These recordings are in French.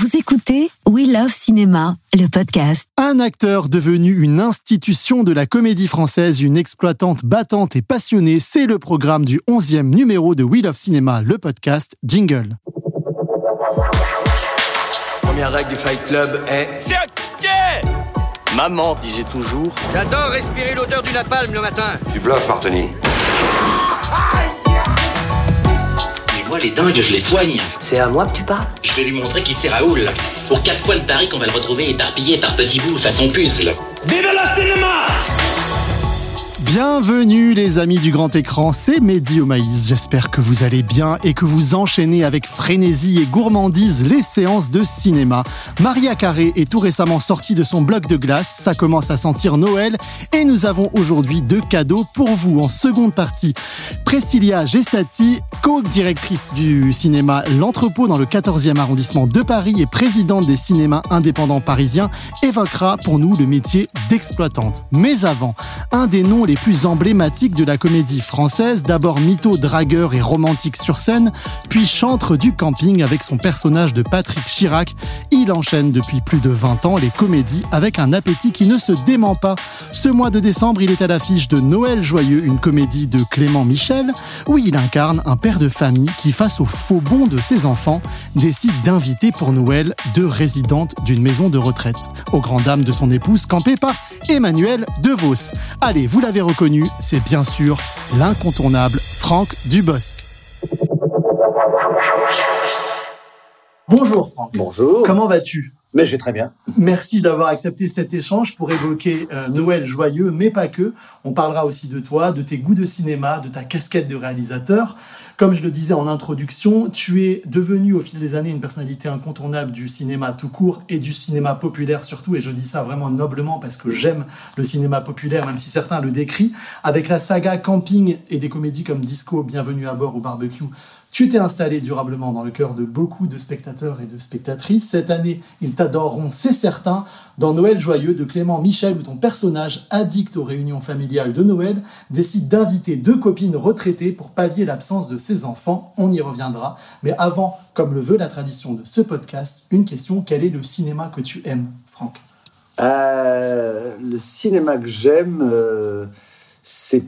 Vous écoutez We Love Cinéma, le podcast. Un acteur devenu une institution de la comédie française, une exploitante battante et passionnée, c'est le programme du 11e numéro de We Love Cinéma, le podcast Jingle. Première règle du Fight Club est C'est ok Maman disait toujours J'adore respirer l'odeur du napalm le matin. Du bluff, Martoni. Moi, les dingues, je les soigne. C'est à moi que tu parles Je vais lui montrer qui c'est Raoul. Aux quatre coins de Paris qu'on va le retrouver éparpillé par petits bouts façon puzzle. Vive le cinéma Bienvenue les amis du grand écran, c'est Mehdi au maïs. J'espère que vous allez bien et que vous enchaînez avec frénésie et gourmandise les séances de cinéma. Maria Carré est tout récemment sortie de son bloc de glace, ça commence à sentir Noël et nous avons aujourd'hui deux cadeaux pour vous en seconde partie. Priscilla Gessati, co-directrice du cinéma L'Entrepôt dans le 14e arrondissement de Paris et présidente des cinémas indépendants parisiens, évoquera pour nous le métier d'exploitante. Mais avant, un des noms les plus emblématiques de la comédie française, d'abord mytho, dragueur et romantique sur scène, puis chantre du camping avec son personnage de Patrick Chirac. Il enchaîne depuis plus de 20 ans les comédies avec un appétit qui ne se dément pas. Ce mois de décembre, il est à l'affiche de Noël Joyeux, une comédie de Clément Michel, où il incarne un père de famille qui, face aux faux bons de ses enfants, décide d'inviter pour Noël deux résidentes d'une maison de retraite, aux grandes dames de son épouse campée par Emmanuel DeVos. Allez, vous l'avez reconnu, c'est bien sûr l'incontournable Franck Dubosc. Bonjour Franck. Bonjour. Comment vas-tu? Mais je vais très bien. Merci d'avoir accepté cet échange pour évoquer euh, Noël joyeux, mais pas que. On parlera aussi de toi, de tes goûts de cinéma, de ta casquette de réalisateur. Comme je le disais en introduction, tu es devenu au fil des années une personnalité incontournable du cinéma tout court et du cinéma populaire surtout, et je dis ça vraiment noblement parce que j'aime le cinéma populaire, même si certains le décrient. Avec la saga Camping et des comédies comme Disco, Bienvenue à bord ou Barbecue, tu t'es installé durablement dans le cœur de beaucoup de spectateurs et de spectatrices. Cette année, ils t'adoreront, c'est certain, dans Noël joyeux de Clément Michel, où ton personnage, addict aux réunions familiales de Noël, décide d'inviter deux copines retraitées pour pallier l'absence de ses enfants. On y reviendra. Mais avant, comme le veut la tradition de ce podcast, une question quel est le cinéma que tu aimes, Franck? Euh, le cinéma que j'aime, euh, c'est,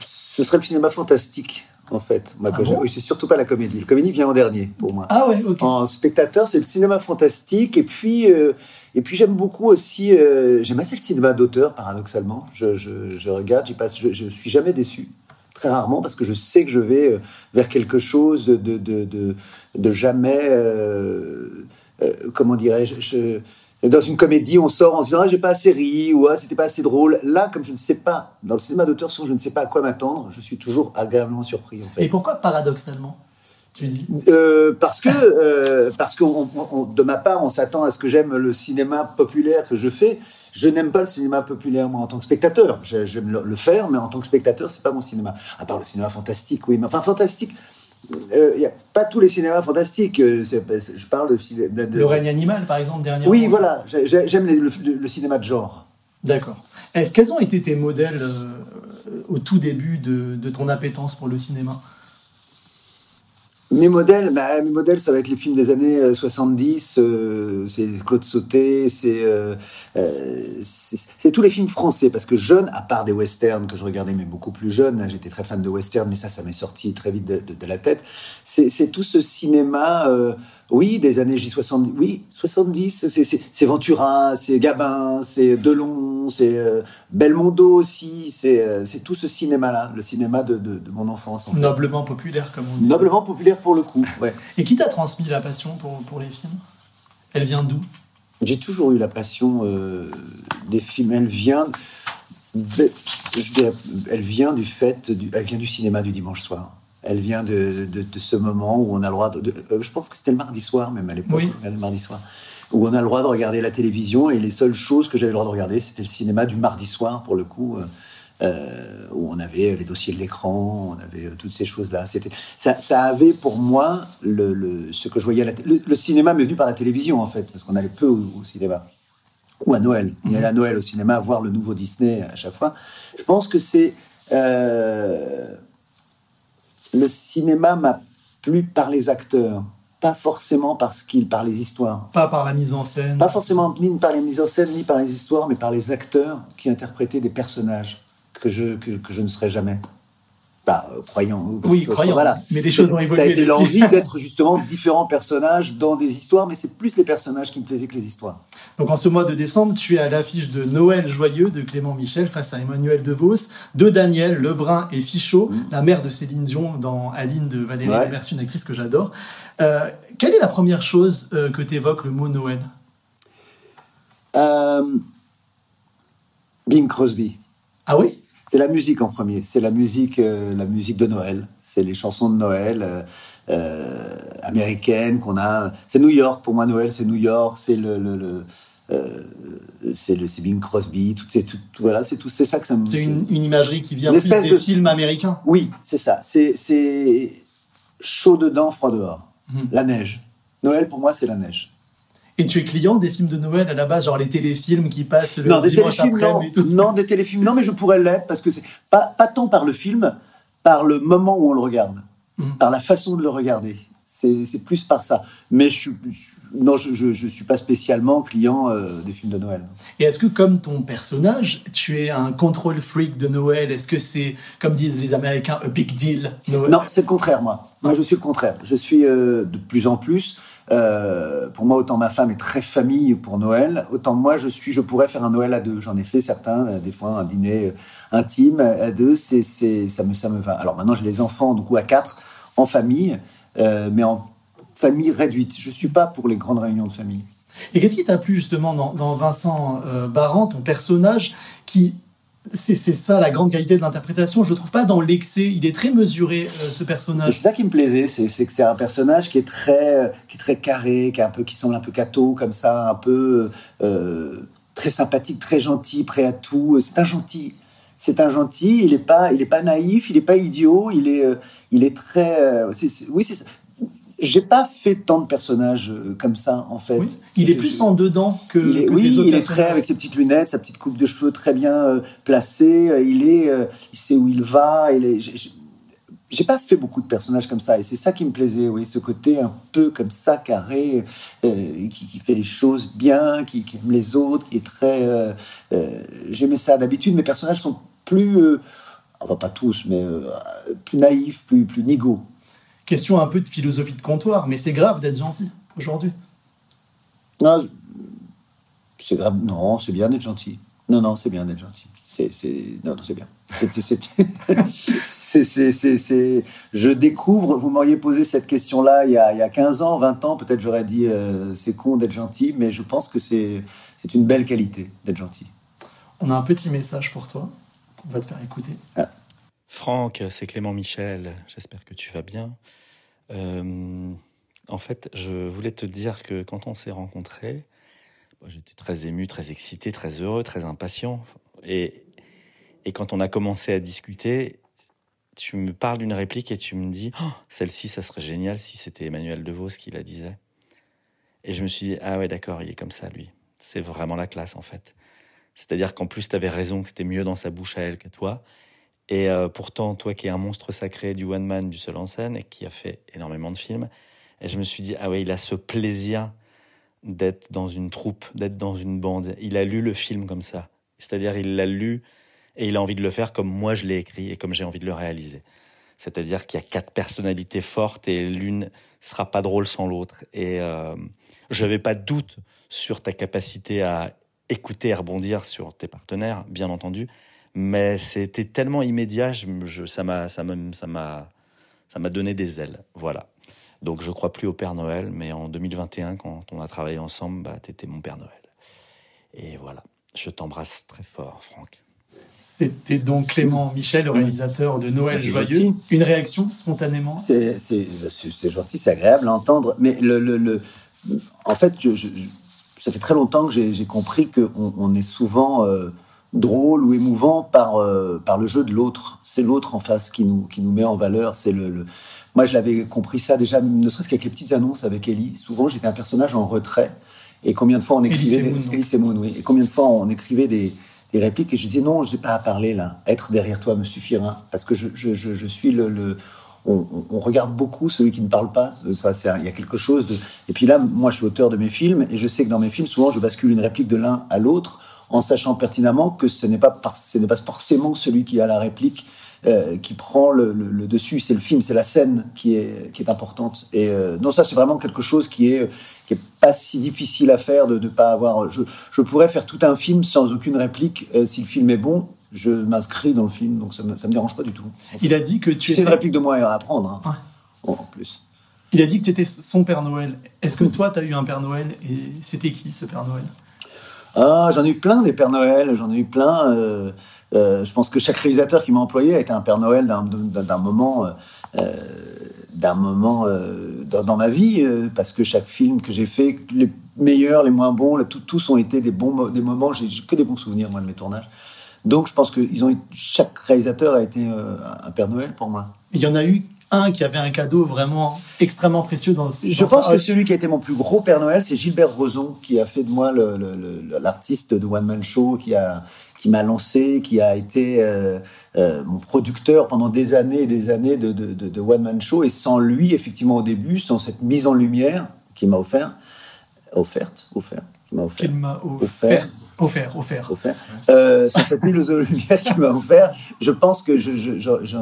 ce serait le cinéma fantastique, en fait. Moi, Ah j'aime. bon oui, c'est surtout pas la comédie. La comédie vient en dernier, pour moi. Ah ouais. En spectateur, c'est le cinéma fantastique. Et puis, euh, et puis j'aime beaucoup aussi. euh, j'aime assez le cinéma d'auteur, paradoxalement. Je, je, je regarde, j'y passe, je, je suis jamais déçu. Très rarement, parce que je sais que je vais euh, vers quelque chose de, de, de, de jamais. euh, comment dirais-je je- dans une comédie, on sort en se disant ah, j'ai pas assez ri ou ah, c'était pas assez drôle. Là, comme je ne sais pas, dans le cinéma d'auteur, souvent je ne sais pas à quoi m'attendre, je suis toujours agréablement surpris. En fait. Et pourquoi paradoxalement Tu dis? Euh, parce que, euh, parce que on- on- de ma part, on s'attend à ce que j'aime le cinéma populaire que je fais. Je n'aime pas le cinéma populaire, moi, en tant que spectateur. J'ai- J'aime le, le faire, mais en tant que spectateur, c'est pas mon cinéma. À part le cinéma fantastique, oui. Mais enfin, fantastique, il n'y a pas tous les cinémas fantastiques. euh, je parle de, ciné- de- de- Le règne animal, par exemple, dernièrement. Oui, voilà. J'ai- j'ai- J'aime le, le- le cinéma de genre. D'accord. Est-ce quels ont été tes modèles euh, au tout début de, de ton appétence pour le cinéma? Mes modèles, bah, mes modèles, ça va être les films des années euh, 70. euh, c'est Claude Sauté, c'est euh, euh, tous les films français. Parce que jeune, à part des westerns que je regardais, mais beaucoup plus jeune, hein, j'étais très fan de westerns, mais ça, ça m'est sorti très vite de, la tête. C'est tout ce cinéma, euh, oui, des années J70, oui, 70. c'est- C'est c'est Ventura, c'est Gabin, c'est Delon, c'est euh, Belmondo aussi. C'est euh, c'est tout ce cinéma-là, le cinéma de, de- de mon enfance. en fait. Noblement populaire, comme on dit. Noblement populaire pour le coup, ouais. Et qui t'a transmis la passion pour, pour les films? Elle vient d'où? J'ai toujours eu la passion euh, des films. Elle vient, de- je dirais, elle vient du fait, du, elle vient du cinéma du dimanche soir. Elle vient de, de- de ce moment où on a le droit de, de- je pense que c'était le mardi soir même à l'époque, Oui. le mardi soir, où on a le droit de regarder la télévision et les seules choses que j'avais le droit de regarder, c'était le cinéma du mardi soir pour le coup. euh, euh, où on avait les dossiers de l'écran, on avait euh, toutes ces choses-là. Ça, avait pour moi ce que je voyais. À la le, le cinéma m'est venu par la télévision en fait, parce qu'on allait peu au, cinéma ou à Noël. On allait à Noël au cinéma voir le nouveau Disney à chaque fois. Je pense que c'est le cinéma m'a plu par les acteurs. Pas forcément parce qu'il par les histoires. Pas par la mise en scène. Pas forcément ni par les mises en scène, ni par les histoires, mais par les acteurs qui interprétaient des personnages que je, que, que je ne serais jamais. Bah, euh, croyant. Oui, croyant. Voilà. Mais les choses ont évolué. Ça a été l'envie d'être justement différents personnages dans des histoires, mais c'est plus les personnages qui me plaisaient que les histoires. Donc en ce mois de décembre, tu es à l'affiche de Noël joyeux de Clément Michel face à Emmanuel DeVos, de Daniel, Lebrun et Fichot, la mère de Céline Dion dans Aline de Valérie Ouais. Une actrice que j'adore. Euh, quelle est la première chose euh, que t'évoque le mot Noël? Euh, Bing Crosby. Ah oui? C'est la musique en premier. C'est la musique, la musique de Noël. C'est les chansons de Noël américaines qu'on a. C'est New York pour moi. Noël, c'est New York. C'est le, le, le, c'est le Bing Crosby. Tout, c'est tout, tout- voilà, c'est tout. C'est ça que ça me. C'est une, une imagerie qui vient plus des de- films américains. Oui, c'est ça. C'est c'est chaud dedans, froid dehors. Mhm. La neige. Noël pour moi, c'est la neige. Et tu es client des films de Noël à la base, genre les téléfilms qui passent le non, des dimanche téléfilms, après non. et tout. non, des téléfilms, non, mais je pourrais l'être parce que c'est pas, pas tant par le film, par le moment où on le regarde, Mhm. par la façon de le regarder. C'est plus par ça. Mais je non, je, suis pas spécialement client euh, des films de Noël. Et est-ce que, comme ton personnage, tu es un control freak de Noël? Est-ce que c'est, comme disent les Américains, a big deal Noël? Non, c'est le contraire, moi. Moi, je suis le contraire. Je suis euh, de plus en plus. euh, pour moi, autant ma femme est très famille pour Noël, autant moi, je suis, je pourrais faire un Noël à deux. J'en ai fait certains, des fois un dîner intime à deux. C'est, ça me, ça me va. Alors maintenant, j'ai les enfants, du coup, à quatre, en famille, euh, mais en famille réduite. Je suis pas pour les grandes réunions de famille. Et qu'est-ce qui t'a plu justement dans, dans Vincent euh, Barran, ton personnage, qui c'est c'est ça la grande qualité de l'interprétation? Je le trouve pas dans l'excès. Il est très mesuré euh, ce personnage. c'est ça qui me plaisait, c'est c'est que c'est un personnage qui est très, qui est très carré, qui est un peu, qui semble un peu cato comme ça, un peu euh, très sympathique, très gentil, prêt à tout. C'est un gentil. C'est un gentil. Il est pas, il est pas naïf, il est pas idiot. Il est, euh, il est très. euh, oui, c'est ça. J'ai pas fait tant de personnages euh, comme ça en fait. Oui. Il est Je- plus je- en dedans que. il est, que oui, les autres il est très avec ses petites lunettes, sa petite coupe de cheveux très bien placée. Il est, il sait où il va. Il est. j'ai- pas fait beaucoup de personnages comme ça, et c'est ça qui me plaisait, oui, ce côté un peu comme ça carré, euh, qui, qui fait les choses bien, qui, qui aime les autres, qui est très. euh, euh, J'aimais ça. D'habitude, mes personnages sont plus, euh, enfin pas tous, mais euh, plus naïfs, plus plus nigauds. Question un peu de philosophie de comptoir, mais c'est grave d'être gentil aujourd'hui. Non, je- c'est grave. Non, c'est bien d'être gentil. Non, non, c'est bien d'être gentil. C'est, c'est, non, non, c'est bien. C'est, Je découvre. Vous m'auriez posé cette question-là il y a, il y a 15 ans, 20 ans. Peut-être j'aurais dit euh, c'est con d'être gentil, mais je pense que c'est, c'est une belle qualité d'être gentil. On a un petit message pour toi qu'on va te faire écouter. Franck, c'est Clément Michel, j'espère que tu vas bien. Euh, en fait, je voulais te dire que quand on s'est rencontrés, j'étais très ému, très excité, très heureux, très impatient. Et, et quand on a commencé à discuter, tu me parles d'une réplique et tu me dis Oh, celle-ci, ça serait génial si c'était Emmanuel DeVos qui la disait. Et je me suis dit Ah ouais, d'accord, il est comme ça, lui. C'est vraiment la classe, en fait. C'est-à-dire qu'en plus, tu avais raison que c'était mieux dans sa bouche à elle que toi. Et euh, pourtant, toi qui es un monstre sacré du one man, du seul en scène, et qui a fait énormément de films, et je me suis dit, ah ouais, il a ce plaisir d'être dans une troupe, d'être dans une bande. Il a lu le film comme ça. C'est-à-dire, il l'a lu et il a envie de le faire comme moi je l'ai écrit et comme j'ai envie de le réaliser. C'est-à-dire qu'il y a quatre personnalités fortes et l'une sera pas drôle sans l'autre. Et euh, je n'avais pas de doute sur ta capacité à écouter et rebondir sur tes partenaires, bien entendu mais c'était tellement immédiat, je, je- ça m'a, ça m'a, ça m'a, ça m'a donné des ailes, voilà. Donc je crois plus au Père Noël, mais en 2021, quand on a travaillé ensemble, bah t'étais mon Père Noël. Et voilà, je t'embrasse très fort, Franck. C'était donc Clément Michel, le réalisateur de Noël Joyeux. gentil. Une réaction spontanément? C'est, gentil, c'est agréable à entendre. Mais le, le, le- en fait, je- ça fait très longtemps que j'ai, j'ai compris qu'on on est souvent euh, drôle ou émouvant par, euh, par le jeu de l'autre. C'est l'autre en face qui nous, qui nous met en valeur. C'est le, le- Moi, je l'avais compris ça déjà, ne serait-ce qu'avec les petites annonces avec Ellie. Souvent, j'étais un personnage en retrait. Et combien de fois on écrivait... Ellie Semoun, oui. Et combien de fois on écrivait des, des répliques et je disais non, je n'ai pas à parler là. Être derrière toi me suffira. Parce que je, je, je, je suis le... le- on, regarde beaucoup celui qui ne parle pas. Ça, il y a quelque chose de. Et puis là, moi, je suis auteur de mes films et je sais que dans mes films, souvent, je bascule une réplique de l'un à l'autre en sachant pertinemment que ce n'est pas, ce n'est pas forcément celui qui a la réplique euh, qui prend le, dessus. C'est le film, c'est la scène qui est, qui est importante. Et euh, non, ça, c'est vraiment quelque chose qui est, qui est pas si difficile à faire de ne pas avoir. Je, je, pourrais faire tout un film sans aucune réplique. Euh, si le film est bon, je m'inscris dans le film, donc ça me, ça me dérange pas du tout. Il a dit que tu. C'est une réplique de moi à apprendre. Hein. en plus. Il a dit que tu étais son Père Noël. Est-ce que toi, tu as eu un Père Noël et c'était qui ce Père Noël? Ah, J'en ai eu plein des Pères Noël, j'en ai eu plein. Euh, euh, je pense que chaque réalisateur qui m'a employé a été un Père Noël d'un moment, d'un moment euh, dans, ma vie, parce que chaque film que j'ai fait, les meilleurs, les moins bons, tous ont été des bons des moments. J'ai que des bons souvenirs moi de mes tournages. Donc je pense que ils ont, chaque réalisateur a été un Père Noël pour moi. Il y en a eu un qui avait un cadeau vraiment extrêmement précieux dans Je pense que celui qui a été mon plus gros Père Noël, c'est Gilbert Rozon, qui a fait de moi l'artiste de One Man Show, qui a qui m'a lancé, qui a été euh, euh, mon producteur pendant des années et des années de, de, de, One Man Show. Et sans lui, effectivement, au début, sans cette mise en lumière qu'il m'a offert, offerte, offert, qui m'a offert, qu'il m'a offert, offert, offert, offert, euh, sans cette en lumière qu'il m'a offert, je pense que je, je, je,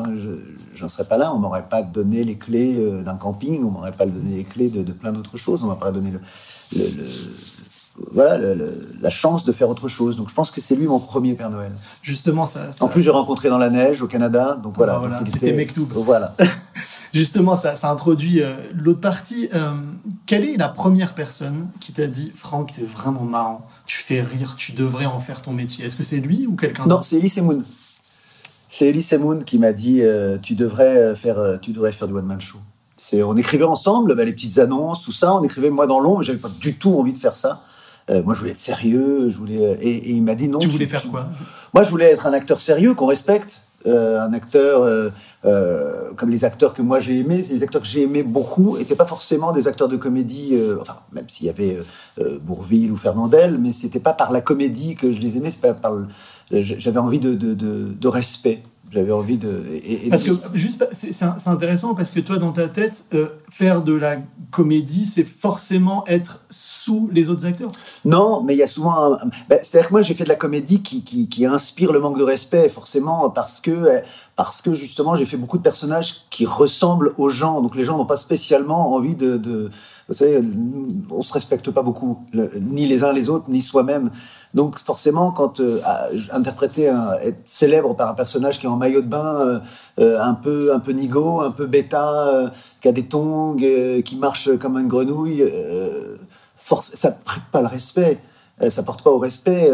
j'en serais pas là. On m'aurait pas donné les clés euh, d'un camping, on m'aurait pas donné les clés de, de plein d'autres choses, on m'a pas donné le, le, voilà la chance de faire autre chose. Donc je pense que c'est lui mon premier Père Noël. Justement, ça. en plus, j'ai rencontré dans la neige au Canada, donc voilà. voilà c'était Mektoub. Voilà. Justement, ça, ça introduit euh, l'autre partie. Euh, quelle est la première personne qui t'a dit, Franck, t'es vraiment marrant, tu fais rire, tu devrais en faire ton métier? Est-ce que c'est lui ou quelqu'un d'autre? Non, c'est Elise Moon. C'est Elise Moon qui m'a dit, euh, tu devrais faire, tu devrais faire du one man show. C'est, on écrivait ensemble bah, les petites annonces, tout ça. On écrivait moi dans l'ombre. J'avais pas du tout envie de faire ça. Euh, moi, je voulais être sérieux. Je voulais euh, et, il m'a dit non. Tu voulais faire quoi? Moi, je voulais être un acteur sérieux qu'on respecte, euh, un acteur comme les acteurs que moi j'ai aimés. Les acteurs que j'ai aimés beaucoup n'étaient pas forcément des acteurs de comédie. enfin, même s'il y avait Bourville ou Fernandel, mais c'était pas par la comédie que je les aimais. C'est pas par. J'avais envie de, de, de, de respect. J'avais envie de. parce que juste, c'est intéressant parce que toi, dans ta tête, euh, faire de la comédie, c'est forcément être sous les autres acteurs. Non, mais il y a souvent. Un... Ben, C'est-à-dire que moi, j'ai fait de la comédie qui, qui, qui, inspire le manque de respect, forcément, parce que parce que justement, j'ai fait beaucoup de personnages qui ressemblent aux gens. Donc les gens n'ont pas spécialement envie de, de vous savez, on se respecte pas beaucoup, ni les uns les autres, ni soi-même. Donc forcément, quand euh, interpréter, un, être célèbre par un personnage qui est en maillot de bain, euh, euh, un peu un peu nigo, un peu bêta, qui a des tongs, qui marche comme une grenouille, force, ça prête pas le respect. ça porte pas au respect.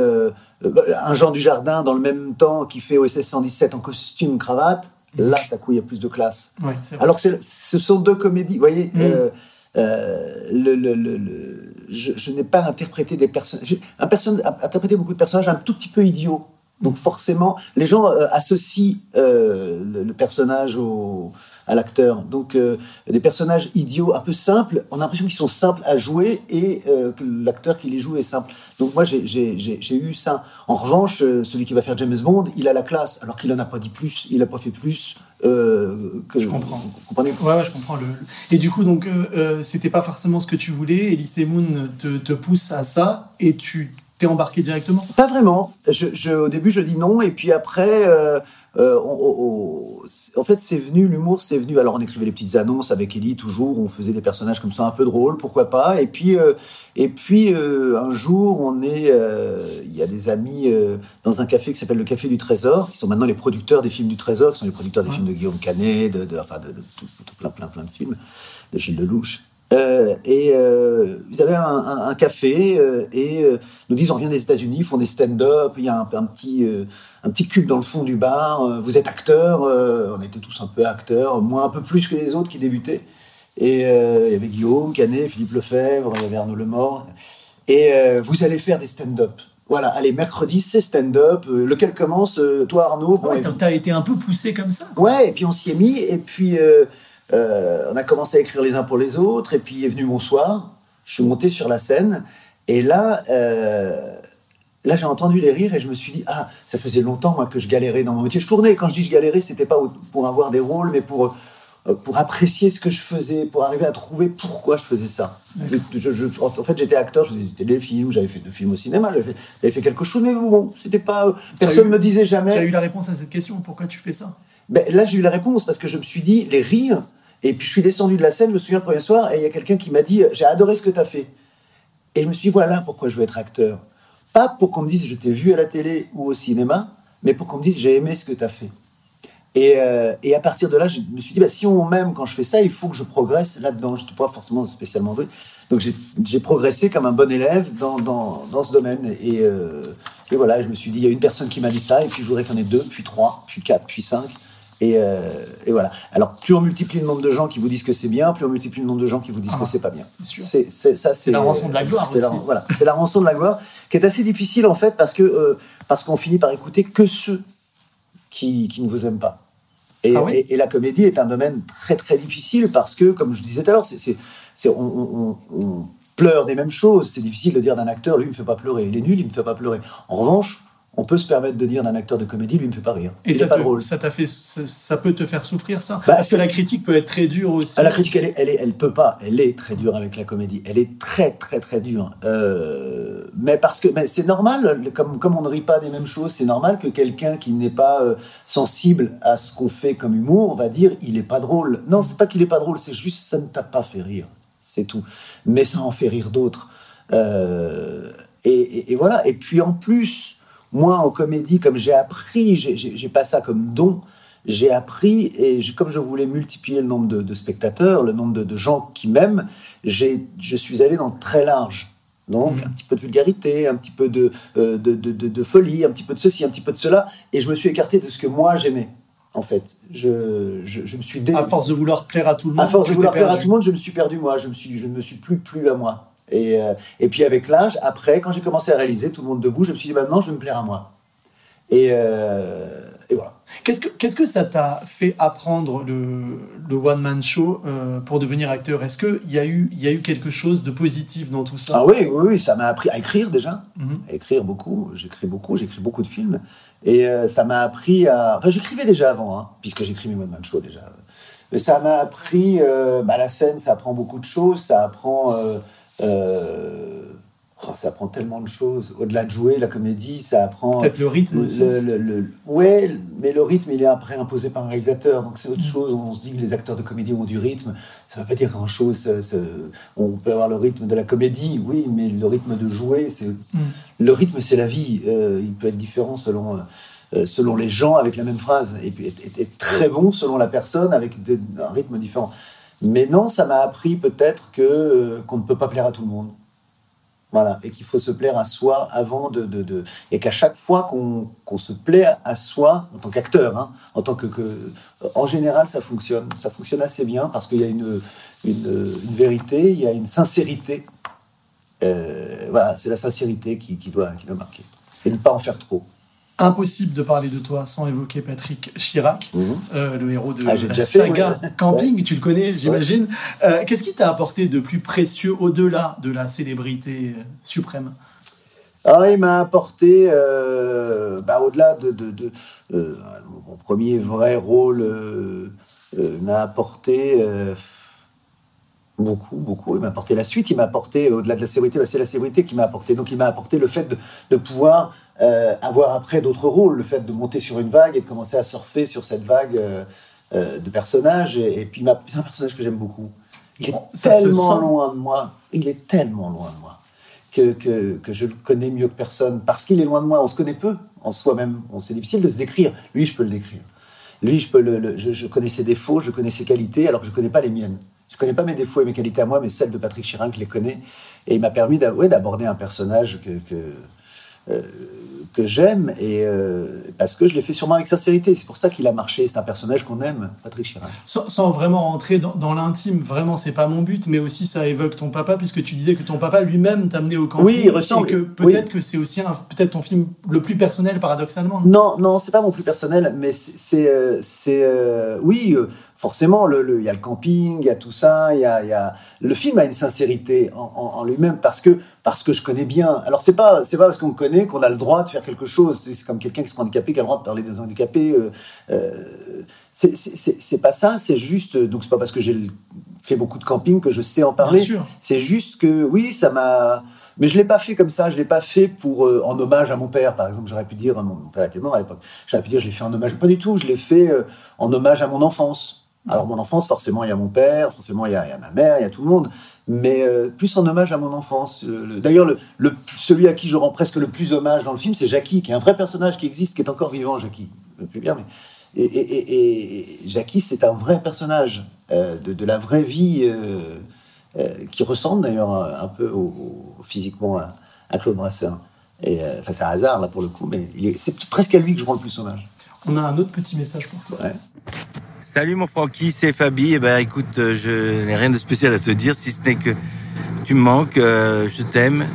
un Jean du Jardin dans le même temps qui fait OSS 117 en costume cravate, là, d'un coup, il y a plus de classe. Alors que ce sont deux comédies, vous voyez. Mm. Euh, le, le, le, je, je n'ai pas interprété des personnages. Un personne, interprété beaucoup de personnages un tout petit peu idiots. Donc forcément, les gens euh, associent euh, le, personnage au, à l'acteur. Donc euh, des personnages idiots, un peu simples, on a l'impression qu'ils sont simples à jouer et euh, que l'acteur qui les joue est simple. Donc moi j'ai eu ça. En revanche, euh, celui qui va faire James Bond, il a la classe, alors qu'il n'en a pas dit plus, il n'a pas fait plus. que je comprends. Vous comprenez ouais, ouais, je comprends. Le... Et du coup, donc, c'était pas forcément ce que tu voulais. Elise Moon te, te pousse à ça et tu embarqué directement Pas vraiment. Je, au début, je dis non, et puis après, euh, euh, en fait, c'est venu, l'humour, c'est venu. Alors, on écrivait les petites annonces avec Ellie, toujours, on faisait des personnages comme ça un peu drôles, pourquoi pas. Et puis, euh, et puis un jour, on est, il y a des amis dans un café qui s'appelle le Café du Trésor, qui sont maintenant les producteurs des films du Trésor, qui sont les producteurs des films de Guillaume Canet, de, enfin, de, plein, plein, plein de films, de Gilles Lelouch. Euh, et euh, ils avaient un, café euh, et nous disent on vient des États-Unis, ils font des stand-up, il y a un, petit un petit cube dans le fond du bar. vous êtes acteur, on était tous un peu acteurs, moi un peu plus que les autres qui débutaient. Et il y avait Guillaume Canet, Philippe Lefebvre, il y avait Arnaud Lemort. Et vous allez faire des stand-up. Voilà, allez, mercredi, c'est stand-up. lequel commence Toi, Arnaud? Ouais, t'as été un peu poussé comme ça. Ouais, et puis on s'y est mis. Et puis, euh, on a commencé à écrire les uns pour les autres, et puis est venu mon soir. Je suis monté sur la scène, et là, euh, là j'ai entendu les rires, et je me suis dit, ah, ça faisait longtemps moi, que je galérais dans mon métier. Je tournais, quand je dis je galérais, c'était pas pour avoir des rôles, mais pour, euh, pour apprécier ce que je faisais, pour arriver à trouver pourquoi je faisais ça. Je- je- en fait, j'étais acteur, je faisais des téléfilms, j'avais fait deux films au cinéma, j'avais fait, quelque chose, mais bon, c'était pas. Personne eu- me disait jamais. Tu as eu la réponse à cette question. Pourquoi tu fais ça? Ben, là, j'ai eu la réponse parce que je me suis dit les rires. Et puis je suis descendu de la scène, je me souviens le premier soir, et il y a quelqu'un qui m'a dit J'ai adoré ce que tu as fait. Et je me suis dit Voilà pourquoi je veux être acteur. Pas pour qu'on me dise Je t'ai vu à la télé ou au cinéma, mais pour qu'on me dise J'ai aimé ce que tu as fait. Et, euh, et à partir de là, je me suis dit bah, Si on m'aime quand je fais ça, il faut que je progresse là-dedans. Je n'étais pas forcément spécialement doué. Donc j'ai- j'ai progressé comme un bon élève dans, dans, dans ce domaine. Et, euh, et voilà, je me suis dit Il y a une personne qui m'a dit ça, et puis je voudrais qu'il y en ait deux, puis trois, puis quatre, puis cinq. Et, euh, et voilà. Alors, plus on multiplie le nombre de gens qui vous disent que c'est bien, plus on multiplie le nombre de gens qui vous disent Ah, que c'est pas bien. c'est ça, la rançon de la gloire c'est la- aussi. voilà, c'est la rançon de la gloire qui est assez difficile en fait parce que euh, parce qu'on finit par écouter que ceux qui, qui ne vous aiment pas. Et, Ah oui et- et la comédie est un domaine très très difficile parce que, comme je disais tout à l'heure, c'est, on- on pleure des mêmes choses. C'est difficile de dire d'un acteur, lui, il me fait pas pleurer. Il est nul, il me fait pas pleurer. En revanche, on peut se permettre de dire d'un acteur de comédie, lui, il me fait pas rire. Et il ça, est pas drôle. ça t'a fait, ça, ça peut te faire souffrir ça Bah, Parce que la critique peut être très dure aussi. Ah, la critique, elle, est, elle, est- elle peut pas. Elle est très dure avec la comédie. Elle est très, très, très dure. Euh, mais parce que mais c'est normal, comme, comme on ne rit pas des mêmes choses, c'est normal que quelqu'un qui n'est pas euh, sensible à ce qu'on fait comme humour va dire il est pas drôle. Non, c'est pas qu'il est pas drôle, c'est juste ça ne t'a pas fait rire. C'est tout. Mais ça en fait rire d'autres. Euh, et, et- et voilà. Et puis en plus, moi en comédie, comme j'ai appris, j'ai- pas ça comme don, j'ai appris et je- comme je voulais multiplier le nombre de, de spectateurs, le nombre de, de gens qui m'aiment, je suis allé dans très large. Donc Mhm. un petit peu de vulgarité, un petit peu de, euh, de, de- de- folie, un petit peu de ceci, un petit peu de cela, et je me suis écarté de ce que moi j'aimais. En fait, je, je, je me suis dé... À force de vouloir plaire à tout le monde. À force de vouloir plaire à tout le monde, je me suis perdu moi. Je, me suis, je ne me suis plus plu à moi. Et, euh, et puis avec l'âge, après, quand j'ai commencé à réaliser tout le monde debout, je me suis dit maintenant, je vais me plaire à moi. Et, euh, et voilà. Qu'est-ce que, qu'est-ce que ça t'a fait apprendre le, le one-man show euh, pour devenir acteur? Est-ce qu'il y, a eu- y a eu quelque chose de positif dans tout ça? Ah oui, oui, oui, ça m'a appris à écrire déjà, Mhm. à écrire beaucoup. J'écris beaucoup, j'écris beaucoup de films. Et euh, ça m'a appris à. Enfin, j'écrivais déjà avant, hein, puisque j'écris mes one-man show déjà. Mais ça m'a appris. bah, la scène, ça apprend beaucoup de choses. Ça apprend. Euh, oh, ça apprend tellement de choses. Au-delà de jouer, la comédie, ça apprend. Peut-être le rythme aussi. Le, le- le- ouais, mais le rythme, il est après imposé par un réalisateur, donc c'est Mm. autre chose. On se dit que les acteurs de comédie ont du rythme, ça ne veut pas dire grand-chose. ça- ça- On peut avoir le rythme de la comédie, oui, mais le rythme de jouer, c'est Mm. le rythme, c'est la vie. Euh, il peut être différent selon. euh, selon les gens avec la même phrase et puis être très bon selon la personne avec de- un rythme différent. Mais non, ça m'a appris peut-être que euh, qu'on ne peut pas plaire à tout le monde. Voilà, et qu'il faut se plaire à soi avant de... de, et qu'à chaque fois qu'on se plaît à soi, en tant qu'acteur, hein, en tant que, que- En général, ça fonctionne. Ça fonctionne assez bien parce qu'il y a une, une, une vérité, il y a une sincérité. Euh, voilà, c'est la sincérité qui, qui doit, qui doit marquer. Et ne pas en faire trop. Impossible de parler de toi sans évoquer Patrick Chirac, Mhm. euh, le héros de Ah, la déjà fait, saga ouais. Camping. Tu le connais, j'imagine. Euh, Qu'est-ce qui t'a apporté de plus précieux au-delà de la célébrité euh, suprême? Ah, il m'a apporté, euh, bah, au-delà de, de, de, mon premier vrai rôle, m'a apporté beaucoup, beaucoup. Il m'a apporté la suite, il m'a apporté, au-delà de la célébrité, bah, c'est la célébrité qui m'a apporté. Donc il m'a apporté le fait de, de pouvoir euh, avoir après d'autres rôles, le fait de monter sur une vague et de commencer à surfer sur cette vague euh, euh, de personnages. Et, et puis, c'est un personnage que j'aime beaucoup. Il est Ça tellement loin de moi. Il est tellement loin de moi que, que, que je le connais mieux que personne. Parce qu'il est loin de moi. On se connaît peu en soi-même. C'est difficile de se décrire. Lui, je peux le décrire. Lui, je, peux le, le- je, je connais ses défauts, je connais ses qualités, alors que je ne connais pas les miennes. Je ne connais pas mes défauts et mes qualités à moi, mais celles de Patrick Chirac, je les connais. Et il m'a permis ouais, d'aborder un personnage que, que, euh, que j'aime, et euh, parce que je l'ai fait sûrement avec sincérité. C'est pour ça qu'il a marché. C'est un personnage qu'on aime, Patrick Chirac. sans, sans vraiment entrer dans, dans l'intime, vraiment, c'est pas mon but, mais aussi ça évoque ton papa, puisque tu disais que ton papa lui-même t'a amené au camping. Oui, il ressemble. Et que peut-être que c'est aussi un- peut-être ton film le plus personnel, paradoxalement. non? Non, non, c'est pas mon plus personnel, mais c'est, c'est, euh, c'est, euh, oui, euh, forcément, le- le- il y a le camping, il y a tout ça, il y a, il y a- le film a une sincérité en, en- en lui-même parce que parce que je connais bien. Alors c'est pas c'est pas parce qu'on me connaît qu'on a le droit de faire quelque chose. C'est, comme quelqu'un qui sera handicapé qui a le droit de parler des handicapés. euh, euh, c'est pas ça, c'est juste. Donc, c'est pas parce que j'ai fait beaucoup de camping que je sais en parler. C'est juste que, oui, ça m'a. Mais je l'ai pas fait comme ça. Je l'ai pas fait pour euh, en hommage à mon père, par exemple. J'aurais pu dire, mon, père était mort à l'époque. J'aurais pu dire, je l'ai fait en hommage. Pas du tout. Je l'ai fait euh, en hommage à mon enfance. Alors mon enfance, forcément, il y a mon père, forcément, il y a, ma mère, il y a tout le monde, mais euh, plus en hommage à mon enfance. D'ailleurs, le, celui à qui je rends presque le plus hommage dans le film, c'est Jackie, qui est un vrai personnage qui existe, qui est encore vivant, Jackie. Plus bien, mais et, et, et, Jackie, c'est un vrai personnage euh, de, la vraie vie euh, euh, qui ressemble d'ailleurs un, peu physiquement à, Claude Brasseur. Et enfin, c'est un hasard là pour le coup, mais c'est presque à lui que je rends le plus hommage. On a un autre petit message pour toi. Salut mon Francky, c'est Fabi. Eh ben, écoute, je n'ai rien de spécial à te dire, si ce n'est que tu me manques, je t'aime.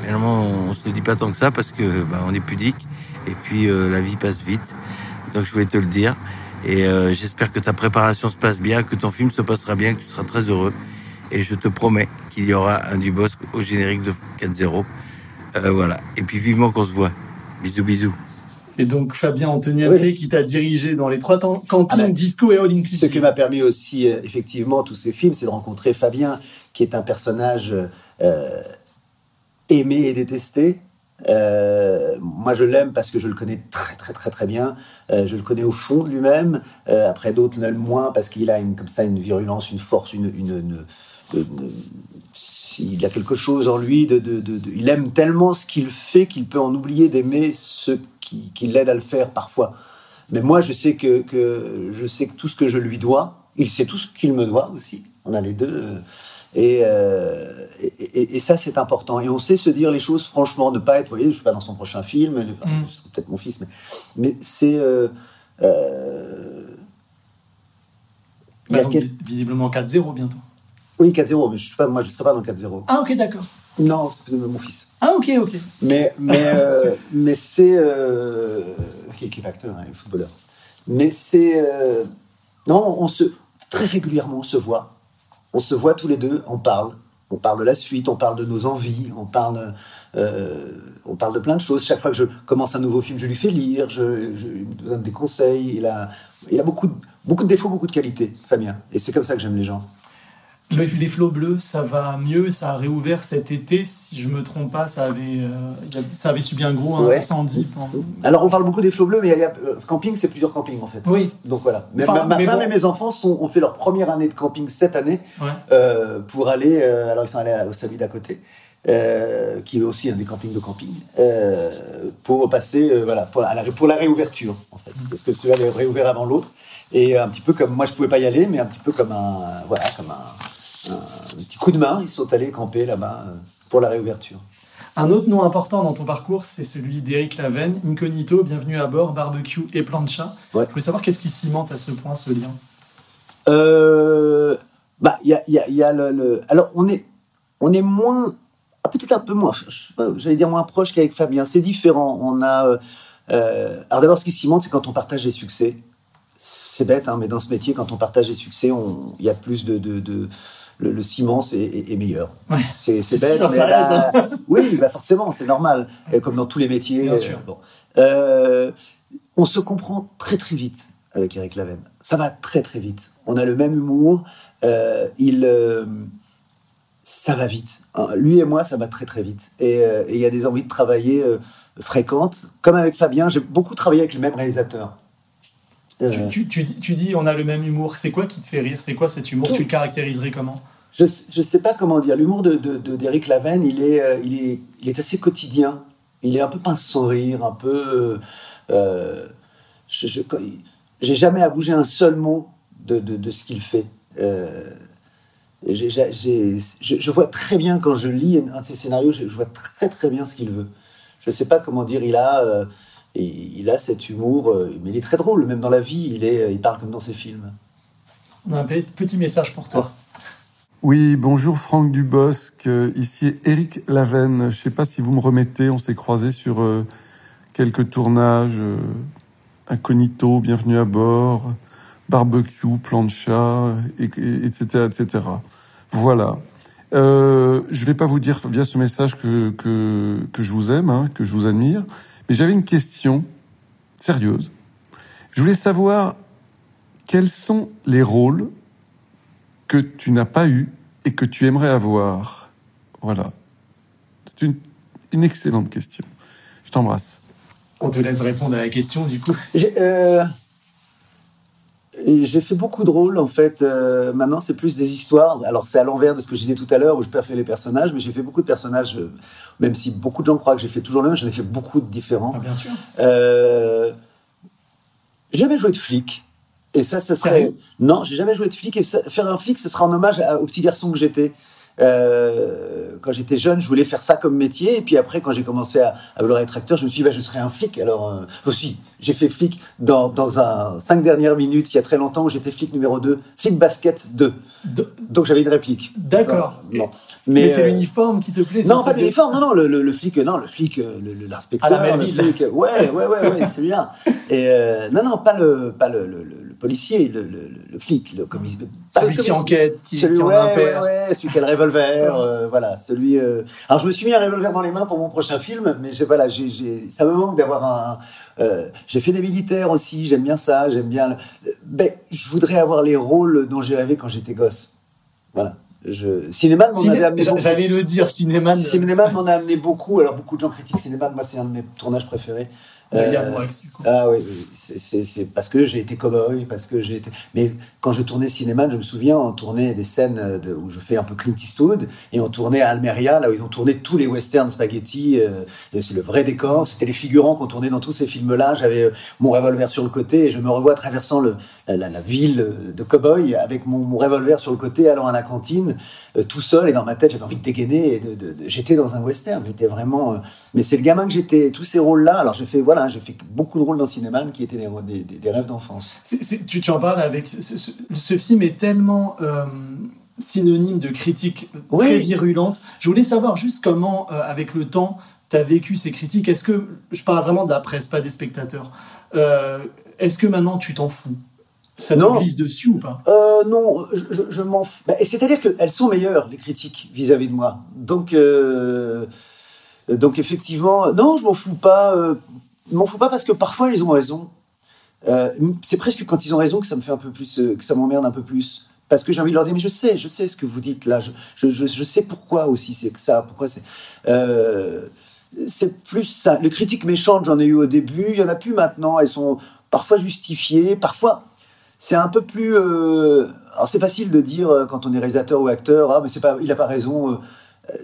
Finalement, on se le dit pas tant que ça parce que ben, on est pudique et puis la vie passe vite. Donc je voulais te le dire. Et euh, j'espère que ta préparation se passe bien, que ton film se passera bien, que tu seras très heureux. Et je te promets qu'il y aura un Dubosc au générique de 4-0. Euh, voilà. Et puis vivement qu'on se voit. Bisous, bisous. C'est donc Fabien Antoniette qui t'a dirigé dans les trois campings ah ben, disco et all inclusive. Ce qui m'a permis aussi, euh, effectivement, tous ces films, c'est de rencontrer Fabien, qui est un personnage aimé et détesté, euh, moi, je l'aime parce que je le connais très, très, très, très bien. Euh, je le connais au fond de lui-même. Euh, après, d'autres l'aiment moins parce qu'il a une, comme ça une virulence, une force, une, une, il a quelque chose en lui. De, de, de, il aime tellement ce qu'il fait qu'il peut en oublier d'aimer ceux qui, qui l'aident à le faire parfois. Mais moi, je sais que, que, je sais que tout ce que je lui dois, il sait tout ce qu'il me doit aussi. On a les deux. Euh, et, et, ça, c'est important. Et on sait se dire les choses franchement, ne pas être, vous voyez, je ne suis pas dans son prochain film, mm. c'est peut-être mon fils, mais, mais c'est. Euh, euh, bah, Visiblement 4-0 bientôt. Oui, 4-0, mais je suis pas, moi je ne serai pas dans 4-0. Ah, ok, d'accord. Non, c'est mon fils. Ah, ok, ok. Mais, mais, mais c'est. qui, qui est acteur, hein, footballeur. Mais c'est. non, on se. Très régulièrement, on se voit on se voit tous les deux, on parle. On parle de la suite, on parle de nos envies, on parle, euh, on parle de plein de choses. Chaque fois que je commence un nouveau film, je lui fais lire, je, je lui donne des conseils. Il a, il a beaucoup, beaucoup de défauts, beaucoup de qualités, Fabien. Et c'est comme ça que j'aime les gens les flots bleus, ça va mieux, ça a réouvert cet été, si je me trompe pas, ça avait, euh, ça avait subi un gros incendie. Alors on parle beaucoup des flots bleus, mais il y a, euh, camping, c'est plusieurs campings en fait. Oui. Donc voilà. ma, femme et mes enfants sont, ont fait leur première année de camping cette année euh, pour aller, alors ils sont allés au Savi d'à côté. qui est aussi un des campings de camping, pour passer voilà, pour, la, pour la réouverture, en fait. Parce que celui-là est réouvert avant l'autre. Et un petit peu comme, moi je pouvais pas y aller, mais un petit peu comme un, voilà, comme un, un petit coup de main. Ils sont allés camper là-bas euh, pour la réouverture. Un autre nom important dans ton parcours, c'est celui d'Éric Lavenne, Incognito, Bienvenue à bord, Barbecue et Plancha. Je voulais savoir qu'est-ce qui cimente à ce point ce lien? Euh, Bah, il y a, y a le, Alors, on est, on est moins, ah, peut-être un peu moins, j'allais dire moins proche qu'avec Fabien. C'est différent. On a, euh, alors d'abord, ce qui cimente, c'est quand on partage les succès. C'est bête, hein, mais dans ce métier, quand on partage les succès, il y a plus de, de le, ciment est, meilleur. c'est bête, mais hein. oui, bah forcément, c'est normal, comme dans tous les métiers. Bien sûr. Euh, on se comprend très très vite avec Eric Lavenne. Ça va très très vite. On a le même humour. Euh, il, euh, ça va vite. Lui et moi, ça va très très vite. Et il y a des envies de travailler fréquentes. Comme avec Fabien, j'ai beaucoup travaillé avec le même réalisateur. Euh. Tu, tu, tu, dis on a le même humour. C'est quoi qui te fait rire? C'est quoi cet humour? Tu le caractériserais comment? Je ne sais pas comment dire. L'humour de, d'Éric Lavenne, il est, euh, il, est, il est assez quotidien. Il est un peu pince sans rire, un peu. Euh, je j'ai jamais à bouger un seul mot de, de, ce qu'il fait. Euh, je, vois très bien quand je lis un de ses scénarios, je, vois très très bien ce qu'il veut. Je ne sais pas comment dire. Il a et il a cet humour, euh, mais il est très drôle, même dans la vie, il, est, il parle comme dans ses films. On a un petit message pour toi. Oui, bonjour Franck Dubosc, euh, ici Eric Lavenne. Je ne sais pas si vous me remettez, on s'est croisés sur euh, quelques tournages, Incognito, Bienvenue à bord, Barbecue, Plancha, etc., etc. Voilà. je ne vais pas vous dire via ce message que, que, que je vous aime, hein, que je vous admire. Mais j'avais une question sérieuse. Je voulais savoir quels sont les rôles que tu n'as pas eu et que tu aimerais avoir Voilà. C'est une, une excellente question. Je t'embrasse. On te laisse répondre à la question, du coup. J'ai j'ai fait beaucoup de rôles, en fait. Euh, maintenant, c'est plus des histoires. Alors, c'est à l'envers de ce que je disais tout à l'heure, où je perfais les personnages, mais j'ai fait beaucoup de personnages, euh, même si beaucoup de gens croient que j'ai fait toujours le même, j'en ai fait beaucoup de différents. Ah, bien sûr. Euh, j'ai jamais joué de flic. Et ça, ça serait. Sérieux Non, j'ai jamais joué de flic. Et ça- faire un flic, ce sera en hommage à- au petit garçon que j'étais. Euh, quand j'étais jeune, je voulais faire ça comme métier. Et puis après, quand j'ai commencé à, à vouloir être acteur, je me suis dit, bah, je serai un flic. Alors, euh, aussi, j'ai fait flic dans, dans un cinq dernières minutes, il y a très longtemps, où j'étais flic numéro 2, flic basket 2. D- Donc j'avais une réplique. D'accord. Non. Mais, c'est euh, l'uniforme qui te plaît non, pas l'uniforme, non, non, le, le, le flic, non, le flic, euh, le- le- l'inspecteur. À la le Melville. flic, euh, ouais, ouais, ouais, ouais, celui-là. Et euh, non, non, pas le, pas le, le, le- policier, le, le, le flic, le commis- le Celui qui enquête, qui, celui, qui en ouais, a un père. ouais, ouais, celui qui a le revolver, euh, voilà, celui. euh, Alors je me suis mis un revolver dans les mains pour mon prochain film, mais j'ai- voilà, j'ai, j'ai- ça me manque d'avoir un. euh, j'ai fait des militaires aussi, j'aime bien ça, j'aime bien. Ben, je voudrais avoir les rôles dont j'ai rêvé quand j'étais gosse. Voilà. Je... Cinéma m'en Ciné- amené. J'allais le dire, Cinéman. Cinéma m'en a amené beaucoup. Alors beaucoup de gens critiquent Cinéma, moi c'est un de mes tournages préférés. Euh, du coup. ah oui, c'est- parce que j'ai été cow-boy, parce que j'ai été. Mais quand je tournais cinéma, je me souviens, on tournait des scènes de- où je fais un peu Clint Eastwood, et on tournait à Almeria, là où ils ont tourné tous les westerns spaghetti. euh, c'est le vrai décor. C'était les figurants qu'on tournait dans tous ces films-là. J'avais euh, mon revolver sur le côté, et je me revois traversant le, la, la- la ville de cow-boy avec mon, mon revolver sur le côté, allant à la cantine, euh, tout seul, et dans ma tête, j'avais envie de dégainer. Et j'étais dans un western. J'étais vraiment. Mais c'est le gamin que j'étais. Tous ces rôles-là. Alors j'ai fait voilà, j'ai fait beaucoup de rôles dans Cinéman qui étaient des, des- des- des rêves d'enfance. Tu, tu en parles avec. Ce, ce- ce film est tellement euh, synonyme de critique Oui. très virulente. Je voulais savoir juste comment, euh, avec le temps, tu as vécu ces critiques. Est-ce que. Je parle vraiment de la presse, pas des spectateurs. Euh, Est-ce que maintenant tu t'en fous? Ça te glisse dessus ou pas? Euh, non, je, je- je m'en fous. Bah, C'est-à-dire qu'elles sont meilleures, les critiques, vis-à-vis de moi. Donc, donc effectivement, non, je m'en fous pas. euh, m'en fous pas parce que parfois, ils ont raison. Euh, c'est presque quand ils ont raison que ça me fait un peu plus, euh, que ça m'emmerde un peu plus. Parce que j'ai envie de leur dire, mais je sais, je sais ce que vous dites là. Je, je, je, je sais pourquoi aussi c'est que ça. Pourquoi c'est. Euh, c'est plus ça. Les critiques méchantes, j'en ai eu au début. Il y en a plus maintenant. Elles sont parfois justifiées. Parfois, c'est un peu plus. euh, Alors c'est facile de dire euh, quand on est réalisateur ou acteur, ah mais c'est pas, il a pas raison.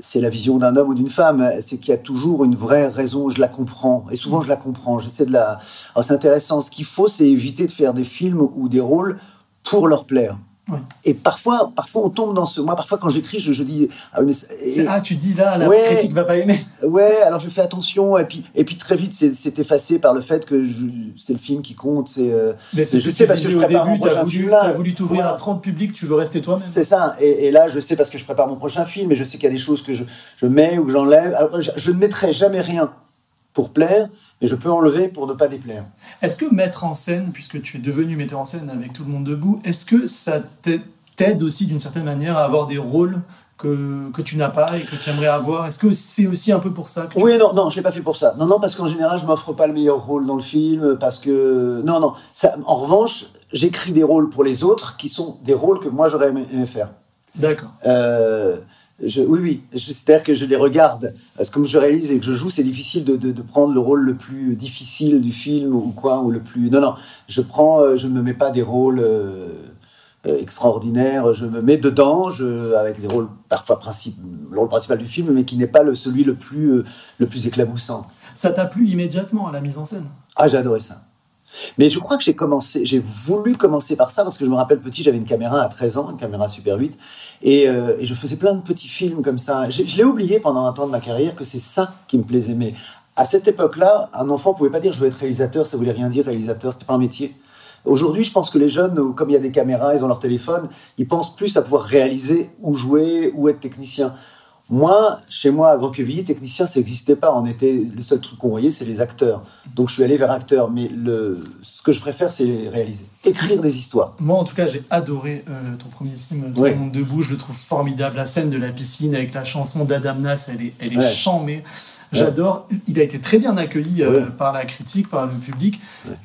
C'est la vision d'un homme ou d'une femme. C'est qu'il y a toujours une vraie raison. Je la comprends et souvent je la comprends. J'essaie de la. Alors c'est intéressant. Ce qu'il faut, c'est éviter de faire des films ou des rôles pour leur plaire. Ouais. Et parfois, parfois on tombe dans ce. Moi, parfois quand j'écris, je, je dis. Ah, mais Ah, tu dis là, la Ouais. critique va pas aimer. Ouais, alors je fais attention et puis et puis très vite c'est effacé par le fait que je- c'est le film qui compte. C'est euh, Mais c'est je ce sais tu parce que je au prépare mon début, tu as prochain voulu, film là. t'as voulu t'ouvrir à 30 publics, tu veux rester toi-même. C'est ça. Et, et là, je sais parce que je prépare mon prochain film et je sais qu'il y a des choses que je, je mets ou que j'enlève. Je ne mettrai jamais rien pour plaire, mais je peux enlever pour ne pas déplaire. Est-ce que mettre en scène, puisque tu es devenu metteur en scène avec tout le monde debout, est-ce que ça t'a- t'aide aussi d'une certaine manière à avoir des rôles que, que tu n'as pas et que tu aimerais avoir? Est-ce que c'est aussi un peu pour ça que tu... Oui, non, non, je l'ai pas fait pour ça. Non, non, parce qu'en général, je m'offre pas le meilleur rôle dans le film, parce que non, non. Ça, en revanche, j'écris des rôles pour les autres qui sont des rôles que moi j'aurais aimé, aimé faire. D'accord. Euh, je, oui, oui. Je- C'est-à-dire que je les regarde. Parce que comme je réalise et que je joue, c'est difficile de, de, de prendre le rôle le plus difficile du film ou quoi, ou le plus. Non, non. Je prends, euh, je ne me mets pas des rôles euh, euh, extraordinaires. Je me mets dedans, je, avec des rôles parfois principe, le rôle principal du film, mais qui n'est pas le, celui le plus, euh, le plus éclaboussant. Ça t'a plu immédiatement à la mise en scène? Ah, j'ai adoré ça. Mais je crois que j'ai commencé, j'ai voulu commencer par ça parce que je me rappelle petit, j'avais une caméra à 13 ans, une caméra Super 8, et, euh, et je faisais plein de petits films comme ça. J'ai- Je l'ai oublié pendant un temps de ma carrière que c'est ça qui me plaisait. Mais à cette époque-là, un enfant pouvait pas dire je veux être réalisateur, ça voulait rien dire réalisateur, c'était pas un métier. Aujourd'hui, je pense que les jeunes, comme il y a des caméras, ils ont leur téléphone, ils pensent plus à pouvoir réaliser ou jouer ou être technicien. Moi, chez moi, à Groqueville, technicien, ça n'existait pas. On était, le seul truc qu'on voyait, c'est les acteurs. Donc, je suis allé vers acteur. Mais le, ce que je préfère, c'est réaliser. Écrire des histoires. Moi, en tout cas, j'ai adoré euh, ton premier film, Tout Ouais. le monde debout. Je le trouve formidable. La scène de la piscine avec la chanson d'Adam Nas, elle est, elle est Ouais. chambée. J'adore. Il a été très bien accueilli euh, par la critique, par le public.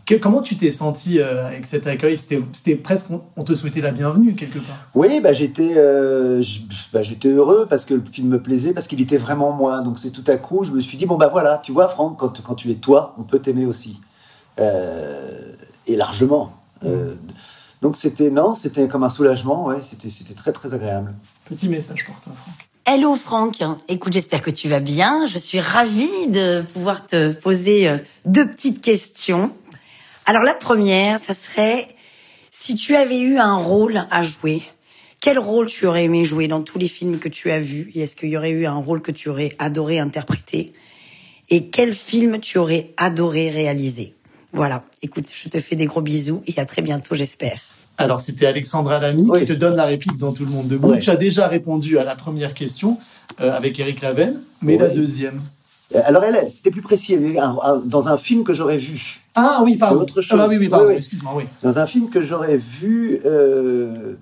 Que- comment tu t'es senti euh, avec cet accueil? C'était presque, on, on te souhaitait la bienvenue quelque part. Oui, bah, j'étais euh, bah, heureux parce que le film me plaisait, parce qu'il était vraiment moi. Donc c'est tout à coup, je me suis dit, bon bah voilà, tu vois Franck, quand, quand tu es toi, on peut t'aimer aussi. Euh, et largement. Euh, donc c'était, non, c'était comme un soulagement, ouais, c'était très très agréable. Petit message pour toi, Franck. Hello Franck, écoute, j'espère que tu vas bien. Je suis ravie de pouvoir te poser euh, deux petites questions. Alors la première, ça serait si tu avais eu un rôle à jouer, quel rôle tu aurais aimé jouer dans tous les films que tu as vus? Et est-ce qu'il y aurait eu un rôle que tu aurais adoré interpréter? Et quel film tu aurais adoré réaliser? Voilà, écoute, je te fais des gros bisous et à très bientôt, j'espère. Alors, c'était Alexandra Lamy Oui. qui te donne la réplique dans Tout le monde debout. Ouais. Tu as déjà répondu à la première question euh, avec Eric Laven, mais la deuxième. Euh, Alors elle, c'était plus précis, un- dans un film que j'aurais vu. Ah oui, pardon. autre chose. Ah oui, oui, pardon, Oui, oui. excuse-moi, oui. Dans un film que j'aurais vu, euh,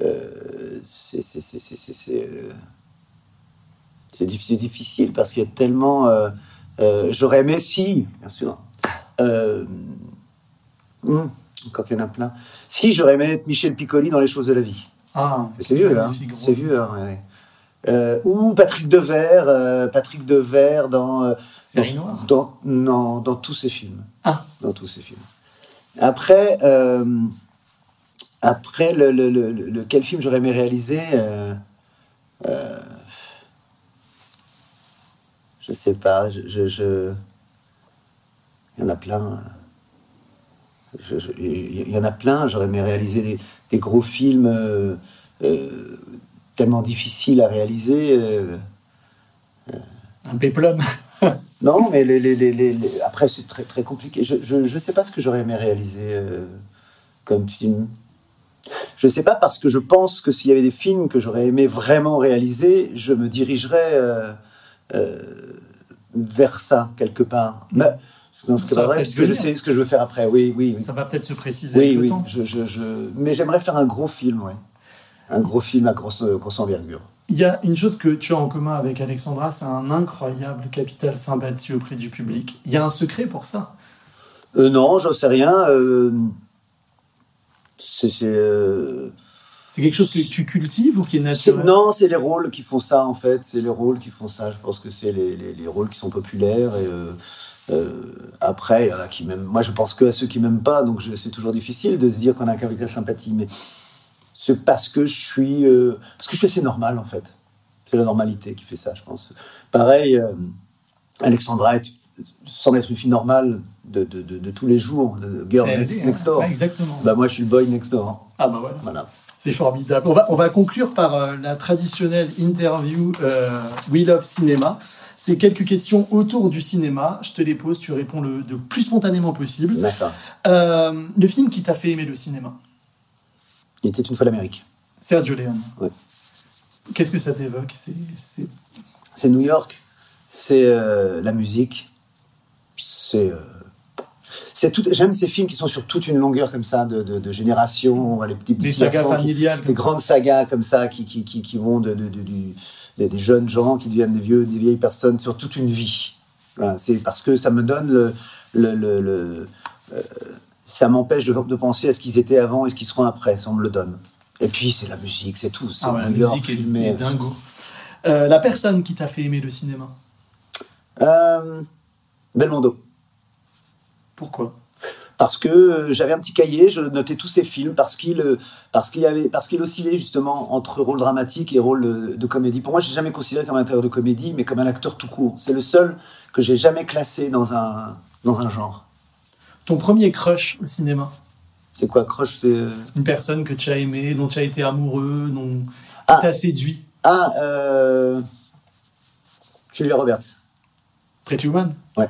euh, c'est c'est- c'est- c'est- c'est- c'est, euh, c'est diffi- c'est difficile parce qu'il y a tellement. euh, euh, j'aurais aimé, si, bien sûr. Euh, hum, encore qu'il y en a plein. Si, j'aurais aimé être Michel Piccoli dans Les choses de la vie. Ah, C'est vieux, hein. C'est vieux, hein, ouais. Euh, ou Patrick Devers, euh, Patrick Devers dans, euh, Série noire. dans, non, dans tous ses films. Ah. Dans tous ses films. Après, après le, le- le- le- le- quel film j'aurais aimé réaliser Je sais pas. Je, je- je- Il y en a plein. Il y en a plein. J'aurais aimé réaliser des, des gros films euh, euh, tellement difficiles à réaliser. euh, Un péplum. non, mais les, les- les- les- les- après, c'est très, très compliqué. Je ne sais pas ce que j'aurais aimé réaliser euh, comme film. Je ne sais pas parce que je pense que s'il y avait des films que j'aurais aimé vraiment réaliser, je me dirigerais euh, euh, vers ça, quelque part. Mais, non, ce va vrai, parce que je sais ce que je veux faire après. Oui, oui. oui. Ça va peut-être se préciser Oui, avec le oui. temps. Je, je- je- Mais j'aimerais faire un gros film, ouais. Un gros film à grosse, grosse envergure. Il y a une chose que tu as en commun avec Alexandra, c'est un incroyable capital sympathie auprès du public. Il y a un secret pour ça? Euh, non, j'en sais rien. euh, c'est. c'est, euh, C'est quelque chose que tu cultives ou qui est naturel? non, c'est les rôles qui font ça, en fait. C'est les rôles qui font ça. Je pense que c'est les, les- les rôles qui sont populaires. Et, euh, après, il y en a qui m'aiment. Moi, je pense que à ceux qui m'aiment pas. Donc, c'est toujours difficile de se dire qu'on a un capital sympathie. Mais c'est parce que je suis. euh, parce que je suis assez normal, en fait. C'est la normalité qui fait ça, je pense. Pareil, euh, Alexandra est- semble être une fille normale de, de- de- de tous les jours, de girl Elle next, hein. door. Exactement. Bah, moi, je suis le boy next door. Ah bah voilà. Voilà. C'est formidable. On va, on va conclure par euh, la traditionnelle interview euh, We Love Cinéma. C'est quelques questions autour du cinéma. Je te les pose, tu réponds le, le plus spontanément possible. D'accord. Euh, le film qui t'a fait aimer le cinéma Il était une fois l'Amérique. Sergio Leone. Ouais. Qu'est-ce que ça t'évoque? C'est- New York, c'est euh, la musique, c'est. euh, c'est tout. J'aime ces films qui sont sur toute une longueur comme ça, de, de, de génération, les petites Les sagas qui- familiales. les ça. grandes sagas comme ça qui, qui, qui, qui vont de, de- de- du- des, des jeunes gens qui deviennent des vieux, des vieilles personnes sur toute une vie. Voilà, c'est parce que ça me donne le, le, le- le- euh, ça m'empêche de, de penser à ce qu'ils étaient avant et ce qu'ils seront après. Ça on me le donne. Et puis c'est la musique, c'est tout. Ah ouais, la York, musique est, est dingo. Euh, la personne qui t'a fait aimer le cinéma Euh, Belmondo. Pourquoi? Parce que euh, j'avais un petit cahier, je notais tous ses films parce qu'il euh, parce qu'il avait parce qu'il oscillait justement entre rôle dramatique et rôle de, comédie. Pour moi, j'ai jamais considéré comme un acteur de comédie, mais comme un acteur tout court. C'est le seul que j'ai jamais classé dans un dans un genre. Ton premier crush au cinéma? C'est quoi Crush c'est, euh, Une personne que tu as aimée, dont tu as été amoureux, dont Ah. t'a séduit? Ah, euh... Julia Roberts. Pretty Woman? Ouais.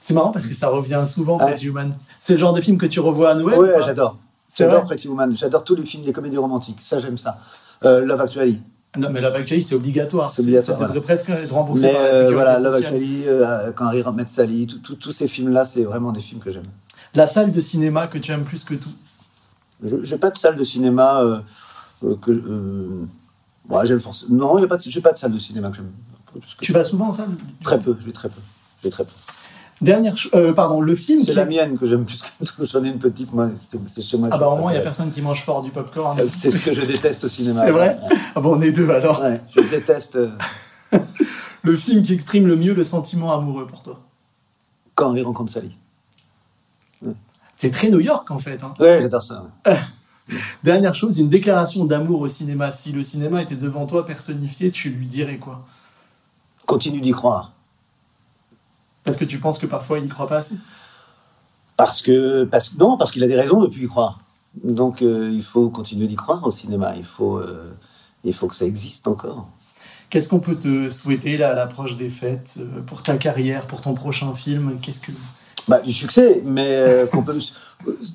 C'est marrant parce que ça revient souvent, Ah. Pretty Woman. C'est le genre de film que tu revois à Noël Ouais, ou pas j'adore. J'adore Pretty Woman. J'adore tous les films, les comédies romantiques. Ça, j'aime ça. Euh, Love Actually. Non, mais Love Actually, c'est obligatoire. C'est obligatoire, Ça devrait presque être remboursé Mais par la euh, sécurité voilà, Love. Actually, euh, Quand Harry Met Sally, tous ces films-là, c'est vraiment des films que j'aime. La salle de cinéma que tu aimes plus que tout. Je n'ai pas de salle de cinéma euh, que. Ouais, j'aime forcément. Non, y a pas de- pas de salle de cinéma que j'aime. que Tu vas souvent en salle? Très peu, je vais très peu. Je vais très peu. Dernière, euh, pardon, le film. C'est qui la mienne que j'aime plus que tout. J'en ai une petite, moi. C'est chez moi. Ah bah au moins il y a Euh, personne qui mange fort du popcorn. C'est ce que je déteste au cinéma. C'est vrai Ah bon, on est deux alors. Ouais, je déteste euh, Le film qui exprime le mieux le sentiment amoureux pour toi. quand il rencontre Sally. C'est très New York en fait. hein. Ouais, j'adore ça. Dernière chose, une déclaration d'amour au cinéma. Si le cinéma était devant toi personnifié, tu lui dirais quoi? Continue d'y croire. Parce que tu penses que parfois il n'y croit pas assez Parce que, parce, non, parce qu'il a des raisons de plus y croire. Donc euh, il faut continuer d'y croire au cinéma. Il faut, euh, il faut que ça existe encore. Qu'est-ce qu'on peut te souhaiter là, à l'approche des fêtes, euh, pour ta carrière, pour ton prochain film? Qu'est-ce que Bah, du succès, mais euh, qu'on peut,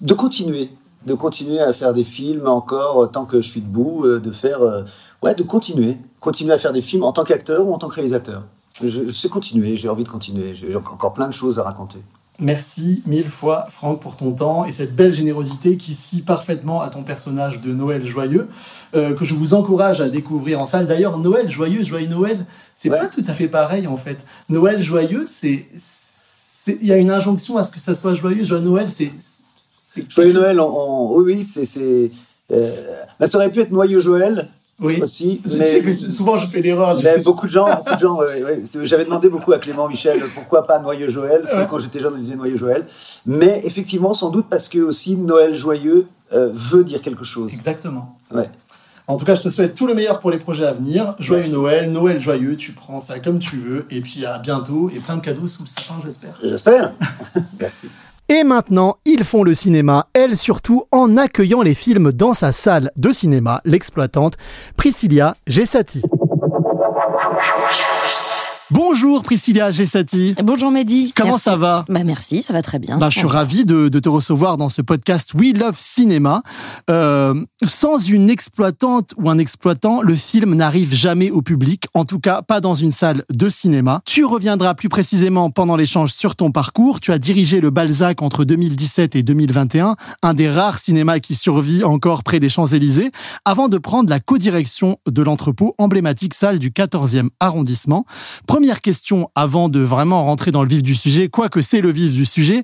de continuer, de continuer à faire des films encore tant que je suis debout, de faire, ouais, de continuer, continuer à faire des films en tant qu'acteur ou en tant que réalisateur. Je, sais continuer, j'ai envie de continuer, j'ai encore plein de choses à raconter. Merci mille fois, Franck, pour ton temps et cette belle générosité qui scie parfaitement à ton personnage de Noël joyeux, euh, que je vous encourage à découvrir en salle. D'ailleurs, Noël joyeux, joyeux Noël, c'est Ouais. pas tout à fait pareil en fait. Noël joyeux, c'est. Il y a une injonction à ce que ça soit joyeux. Joyeux Noël, c'est. Joyeux Noël, on, on- oui, oui, c'est, euh, ça aurait pu être Noyeux Joël Oui. aussi, Je mais, sais que souvent je fais l'erreur. mais beaucoup de gens, beaucoup de gens, ouais, ouais. j'avais demandé beaucoup à Clément Michel pourquoi pas Noyeux Joël, parce que Ouais. quand j'étais jeune on disait Noyeux Joël, mais effectivement sans doute parce que aussi Noël joyeux euh, veut dire quelque chose. Exactement. Ouais. En tout cas, je te souhaite tout le meilleur pour les projets à venir. Joyeux Merci. Noël, Noël joyeux, tu prends ça comme tu veux. Et puis à bientôt et plein de cadeaux sous le sapin, j'espère. J'espère. Merci. Et maintenant, ils font le cinéma, elle surtout en accueillant les films dans sa salle de cinéma, l'exploitante Priscilla Gessati. Bonjour Priscilla Gessati. Bonjour Mehdi. Comment Merci. ça va bah Merci, ça va très bien. bah, je suis ravi de, de te recevoir dans ce podcast We Love Cinéma. Euh, sans une exploitante ou un exploitant, le film n'arrive jamais au public, en tout cas pas dans une salle de cinéma. Tu reviendras plus précisément pendant l'échange sur ton parcours. Tu as dirigé le Balzac entre 2017 et 2021, un des rares cinémas qui survit encore près des Champs-Élysées, avant de prendre la codirection de l'entrepôt emblématique salle du 14e arrondissement. Première question avant de vraiment rentrer dans le vif du sujet, quoique c'est le vif du sujet.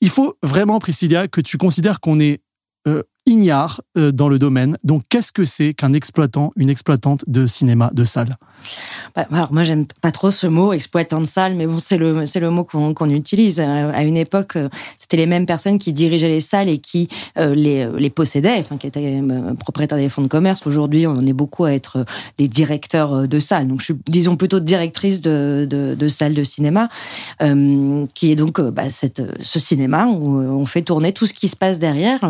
Il faut vraiment, Priscilla, que tu considères qu'on est euh, ignare euh, dans le domaine. Donc, qu'est-ce que c'est qu'un exploitant, une exploitante de cinéma, de salle? Bah, alors moi j'aime pas trop ce mot exploitant de salle, mais bon c'est le c'est le mot qu'on utilise. Euh, À une époque, euh, c'était les mêmes personnes qui dirigeaient les salles et qui les les possédaient, enfin qui étaient propriétaires des fonds de commerce. Aujourd'hui, on est beaucoup à être des directeurs de salles. Donc je suis disons plutôt directrice de de, de salles de cinéma, qui est donc bah, cette ce cinéma où on fait tourner tout ce qui se passe derrière.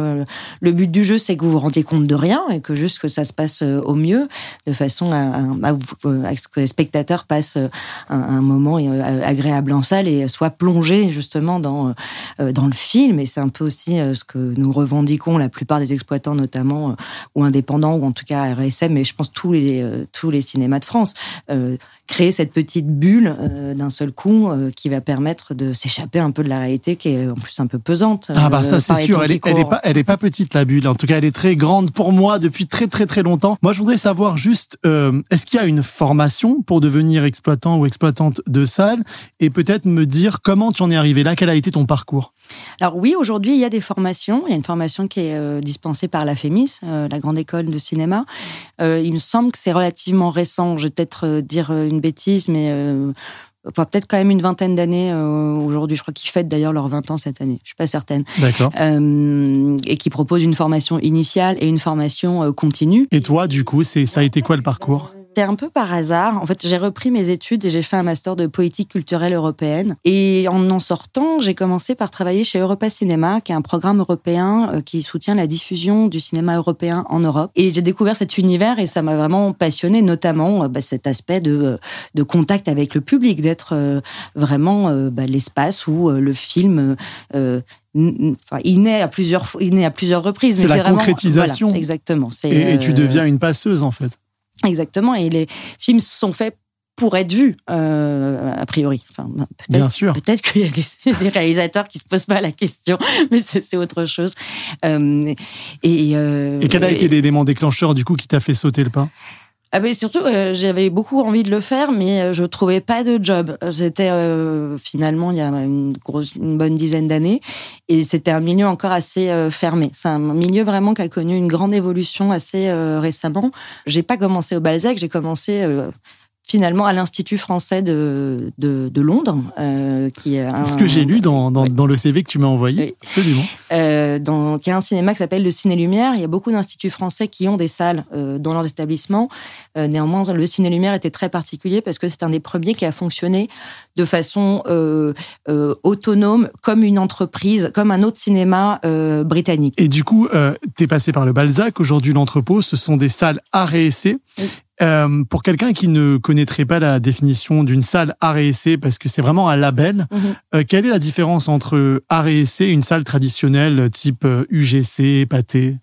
Le but du jeu, c'est que vous vous rendiez compte de rien et que juste que ça se passe euh, au mieux, de façon à, à- ce que les spectateurs passent euh, un, moment euh, agréable en salle et soient plongés justement dans euh, dans le film. Et c'est un peu aussi euh, ce que nous revendiquons la plupart des exploitants, notamment euh, ou indépendants ou en tout cas RSM, mais je pense tous les euh, tous les cinémas de France. Euh, créer cette petite bulle euh, d'un seul coup euh, qui va permettre de s'échapper un peu de la réalité qui est en plus un peu pesante. Ah bah euh, ça c'est sûr, elle est, elle est courent. pas, elle est pas petite la bulle. En tout cas, elle est très grande pour moi depuis très très très longtemps. Moi, je voudrais savoir juste, euh, est-ce qu'il y a une formation pour devenir exploitant ou exploitante de salle et peut-être me dire comment tu en es arrivé là, quel a été ton parcours? Alors oui, aujourd'hui, il y a des formations. Il y a une formation qui est euh, dispensée par la FEMIS, euh, la grande école de cinéma. Euh, il me semble que c'est relativement récent. Je vais peut-être dire euh, une bêtise, mais euh, enfin, peut-être quand même une vingtaine d'années euh, aujourd'hui. Je crois qu'ils fêtent d'ailleurs leurs 20 ans cette année. Je suis pas certaine. D'accord. Euh, et qui propose une formation initiale et une formation continue. Et toi, du coup, c'est ça a été quoi le parcours? C'est un peu par hasard. En fait, j'ai repris mes études et j'ai fait un master de politique culturelle européenne. Et en en sortant, j'ai commencé par travailler chez Europa Cinéma, qui est un programme européen euh, qui soutient la diffusion du cinéma européen en Europe. Et j'ai découvert cet univers et ça m'a vraiment passionné, notamment euh, bah, cet aspect de, euh, de contact avec le public, d'être vraiment bah, l'espace où le film euh, Enfin, il naît à plusieurs, il naît à plusieurs reprises. C'est la vraiment- concrétisation. voilà, exactement. Et, et tu deviens une passeuse en fait. Exactement, et les films sont faits pour être vus, euh, a priori. Enfin, peut-être, Bien sûr. Peut-être qu'il y a des, des réalisateurs qui se posent pas la question, mais c'est, autre chose. Euh, et, euh, Et quel a été l'élément déclencheur du coup qui t'a fait sauter le pas? Ah mais surtout, euh, j'avais beaucoup envie de le faire, mais euh, je trouvais pas de job. J'étais euh, finalement il y a une, grosse, une bonne dizaine d'années, et c'était un milieu encore assez fermé. C'est un milieu vraiment qui a connu une grande évolution assez récemment. J'ai pas commencé au Balzac, j'ai commencé finalement à l'Institut français de, de, de Londres. Euh, qui est C'est ce que j'ai lu dans, dans, dans, le CV que tu m'as envoyé. Absolument. Euh, dans, qui est un cinéma qui s'appelle le Ciné Lumière. Il y a beaucoup d'instituts français qui ont des salles euh, dans leurs établissements. Euh, néanmoins, le Ciné Lumière était très particulier parce que c'est un des premiers qui a fonctionné de façon autonome, comme une entreprise, comme un autre cinéma britannique. Et du coup, tu es passé par le Balzac. Aujourd'hui, l'entrepôt, ce sont des salles art et essai. Euh, pour quelqu'un qui ne connaîtrait pas la définition d'une salle art et essai, parce que c'est vraiment un label, mhm. euh, quelle est la différence entre art et essai et une salle traditionnelle type UGC, euh, Pâté?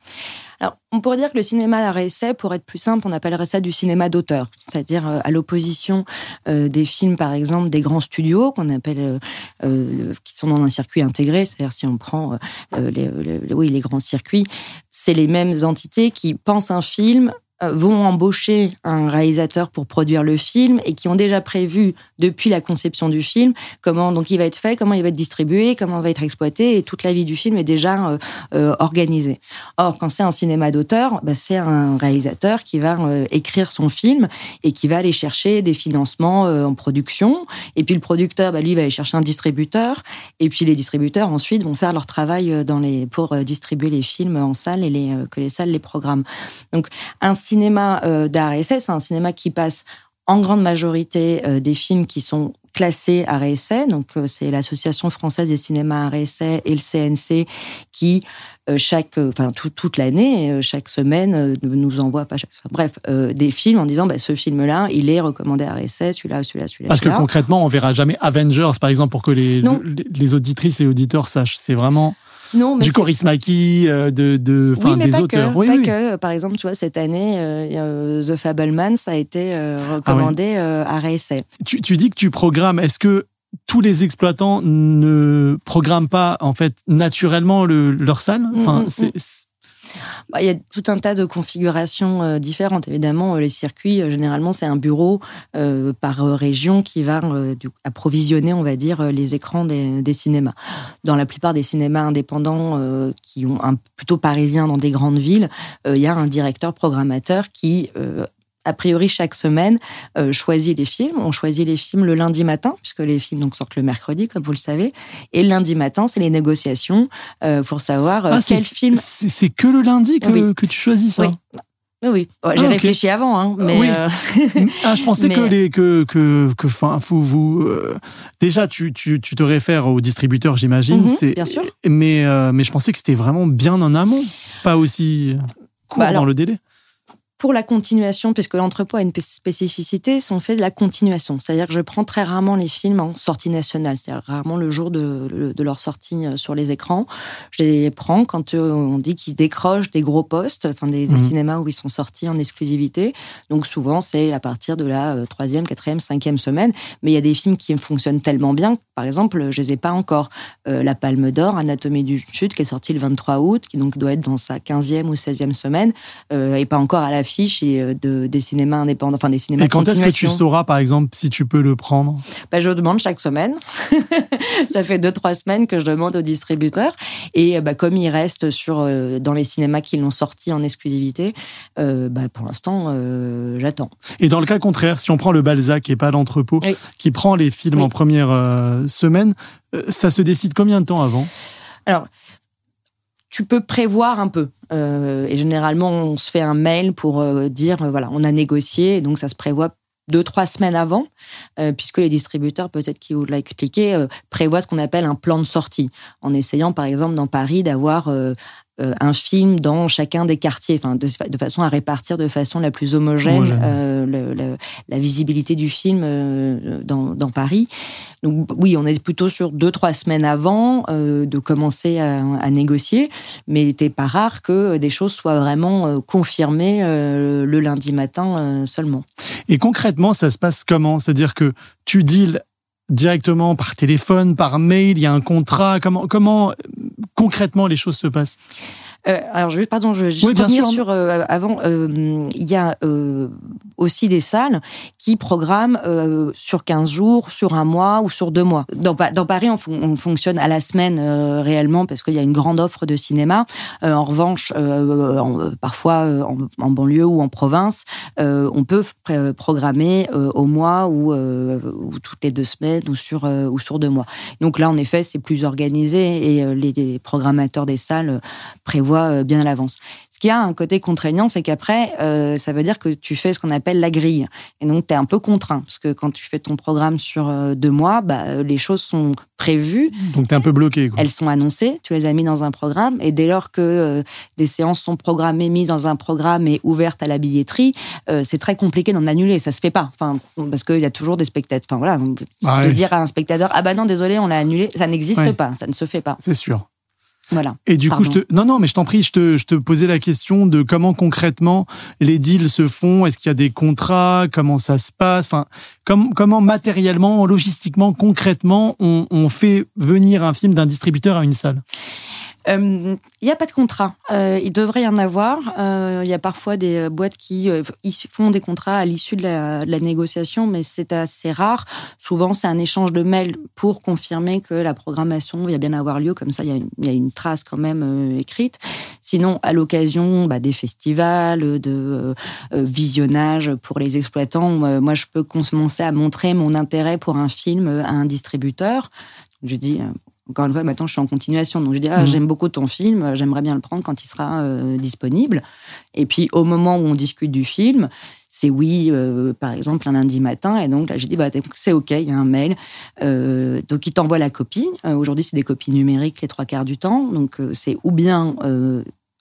Alors, on pourrait dire que le cinéma et essai, pour être plus simple, on appellerait ça du cinéma d'auteur, c'est-à-dire à l'opposition des films, par exemple, des grands studios qu'on appelle, qui sont dans un circuit intégré, c'est-à-dire si on prend les, oui, les grands circuits, c'est les mêmes entités qui pensent un film, euh, vont embaucher un réalisateur pour produire le film et qui ont déjà prévu depuis la conception du film comment donc il va être fait, comment il va être distribué, comment il va être exploité et toute la vie du film est déjà euh, euh, organisée. Or quand c'est un cinéma d'auteur, bah, c'est un réalisateur qui va écrire son film et qui va aller chercher des financements en production et puis le producteur bah, lui va aller chercher un distributeur et puis les distributeurs ensuite vont faire leur travail dans les pour distribuer les films en salle et que les salles les programment. Donc un cinéma euh, d'art et essai, c'est un cinéma qui passe en grande majorité euh, des films qui sont classés et essai. Donc, euh, c'est l'Association française des cinémas et essai et le CNC qui, chaque, enfin, toute l'année, chaque semaine, nous envoie, pas chaque bref, des films en disant, bah, ce film-là, il est recommandé et essai, celui-là, celui-là, celui-là. Parce que concrètement, on verra jamais Avengers, par exemple, pour que les, les auditrices et auditeurs sachent. C'est vraiment du Corismaki, euh, de, de, oui, des pas auteurs. Que, oui, pas que. Par exemple, tu vois, cette année, euh, The Fableman, ça a été euh, ah recommandé à réessai. Tu, tu dis que tu programmes. Est-ce que tous les exploitants ne programment pas en fait naturellement le, leur salle? Enfin, mm, mm, mm. Bah, y a tout un tas de configurations euh, différentes. Évidemment, euh, les circuits, euh, généralement, c'est un bureau par région qui va approvisionner, on va dire, les écrans des, cinémas. Dans la plupart des cinémas indépendants qui ont un plutôt parisien dans des grandes villes, il y a un directeur programmateur qui a priori chaque semaine euh, choisit les films. On choisit les films le lundi matin, puisque les films donc sortent le mercredi, comme vous le savez. Et le lundi matin, c'est les négociations euh, pour savoir euh, ah, quel film. C'est que le lundi que, que tu choisis ça. Oui. Oui, oh, j'ai ah, réfléchi avant, hein, mais oui. ah, je pensais que les que que que enfin vous, vous déjà tu, tu, tu te réfères au distributeur, j'imagine. C'est bien sûr. Mais mais je pensais que c'était vraiment bien en amont, pas aussi court bah, dans le délai pour la continuation, puisque l'entrepôt a une spécificité, c'est on fait de la continuation. C'est-à-dire que je prends très rarement les films en sortie nationale, c'est-à-dire rarement le jour de, de, leur sortie euh, sur les écrans. Je les prends quand euh, on dit qu'ils décrochent des gros postes, enfin des, mmh. cinémas où ils sont sortis en exclusivité. Donc souvent c'est à partir de la euh, troisième, quatrième, cinquième semaine. Mais il y a des films qui fonctionnent tellement bien, par exemple, je les ai pas encore. la Palme d'Or, Anatomie du Sud, qui est sorti le 23 août, qui donc doit être dans sa quinzième ou seizième semaine, et pas encore à la affiche et euh, de, des cinémas indépendants, enfin des cinémas. Et quand est-ce que tu sauras, par exemple, si tu peux le prendre? Ben, Je demande chaque semaine. ça fait deux, trois semaines que je demande au distributeur. Et ben, comme il reste sur, euh, dans les cinémas qui l'ont sorti en exclusivité, ben, pour l'instant, j'attends. Et dans le cas contraire, si on prend le Balzac et pas l'entrepôt, qui prend les films en première semaine, ça se décide combien de temps avant? Alors, tu peux prévoir un peu. Euh, et généralement, on se fait un mail pour euh, dire, euh, voilà, on a négocié, donc ça se prévoit deux, trois semaines avant, puisque les distributeurs, peut-être qu'ils vous l'a expliqué, prévoient ce qu'on appelle un plan de sortie, en essayant, par exemple, dans Paris, d'avoir euh, un film dans chacun des quartiers, enfin de, de, façon à répartir de façon la plus homogène, euh, la visibilité du film euh, dans, dans, Paris. Donc oui, on est plutôt sur deux trois semaines avant de commencer à, à, négocier, mais il n'était pas rare que des choses soient vraiment confirmées le lundi matin seulement. Et concrètement, ça se passe comment? C'est-à-dire que tu deals directement par téléphone, par mail, il y a un contrat. Comment, comment concrètement les choses se passent? Euh, alors, je, pardon, je, Oui, vais bien revenir sur euh, avant. euh, Il y a euh, aussi des salles qui programment euh, sur 15 jours, sur un mois ou sur deux mois. Dans, Pa- dans Paris, on, fon- on fonctionne à la semaine euh, réellement parce qu'il y a une grande offre de cinéma. Euh, en revanche, parfois en, banlieue ou en province, on peut pr- programmer au mois ou, ou toutes les deux semaines ou sur deux mois. Donc là, en effet, c'est plus organisé et les, programmateurs des salles prévoient bien à l'avance. Ce qui a un côté contraignant, c'est qu'après, euh, ça veut dire que tu fais ce qu'on appelle la grille. Et donc, tu es un peu contraint. Parce que quand tu fais ton programme sur euh, deux mois, bah, euh, les choses sont prévues. Donc, t'es un peu bloqué. Quoi. Elles sont annoncées, tu les as mis dans un programme, et dès lors que euh, des séances sont programmées, mises dans un programme et ouvertes à la billetterie, euh, c'est très compliqué d'en annuler. Ça se fait pas, enfin, parce qu'il y a toujours des spectateurs. Enfin voilà, Ah de ouais. dire à un spectateur ah bah non désolé on l'a annulé, ça n'existe Ouais. pas, ça ne se fait pas. C'est sûr. Voilà. Et du coup, je te... non, non, mais je t'en prie, je te, je te posais la question de comment concrètement les deals se font. Est-ce qu'il y a des contrats? Comment ça se passe? Enfin, com- comment matériellement, logistiquement, concrètement, on, on fait venir un film d'un distributeur à une salle? Il n'y a pas de contrat. Euh, il devrait y en avoir. Euh, Il y a parfois des euh, boîtes qui euh, font des contrats à l'issue de la, négociation, mais c'est assez rare. Souvent, c'est un échange de mails pour confirmer que la programmation va bien avoir lieu. Comme ça, il y a une, trace quand même euh, écrite. Sinon, à l'occasion bah, des festivals, de euh, euh, visionnage pour les exploitants, euh, moi, je peux commencer à montrer mon intérêt pour un film euh, à un distributeur. Je dis, euh, encore une fois, maintenant je suis en continuation. Donc je dis, ah, Mhm. j'aime beaucoup ton film, j'aimerais bien le prendre quand il sera euh, disponible. Et puis au moment où on discute du film, c'est oui, euh, par exemple, un lundi matin. Et donc là, j'ai dit, bah, c'est OK, il y a un mail. Euh, donc il t'envoie la copie. Aujourd'hui, c'est des copies numériques les trois quarts du temps. Donc c'est ou bien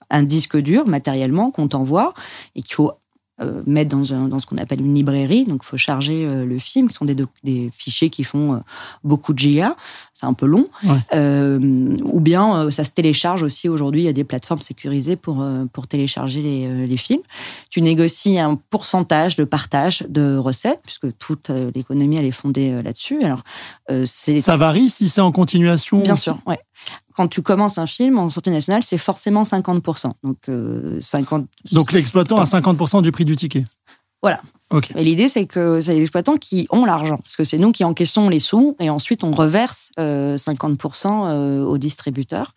un disque dur matériellement qu'on t'envoie et qu'il faut euh, mettre dans, un- dans ce qu'on appelle une librairie. Donc, il faut charger euh, le film, qui sont des, fichiers qui font euh, beaucoup de giga. C'est un peu long. Ouais. Euh, ou bien, ça se télécharge aussi. Aujourd'hui, il y a des plateformes sécurisées pour, pour télécharger les, les films. Tu négocies un pourcentage de partage de recettes, puisque toute l'économie, elle est fondée là-dessus. Alors, c'est Ça varie si c'est en continuation Bien sûr, ouais. Quand tu commences un film en sortie nationale, c'est forcément 50%. Donc, euh, 50... Donc l'exploitant a 50% du prix du ticket. Voilà. Ok. Et l'idée, c'est que c'est les exploitants qui ont l'argent, parce que c'est nous qui encaissons les sous, et ensuite on reverse euh, 50% euh, aux distributeurs,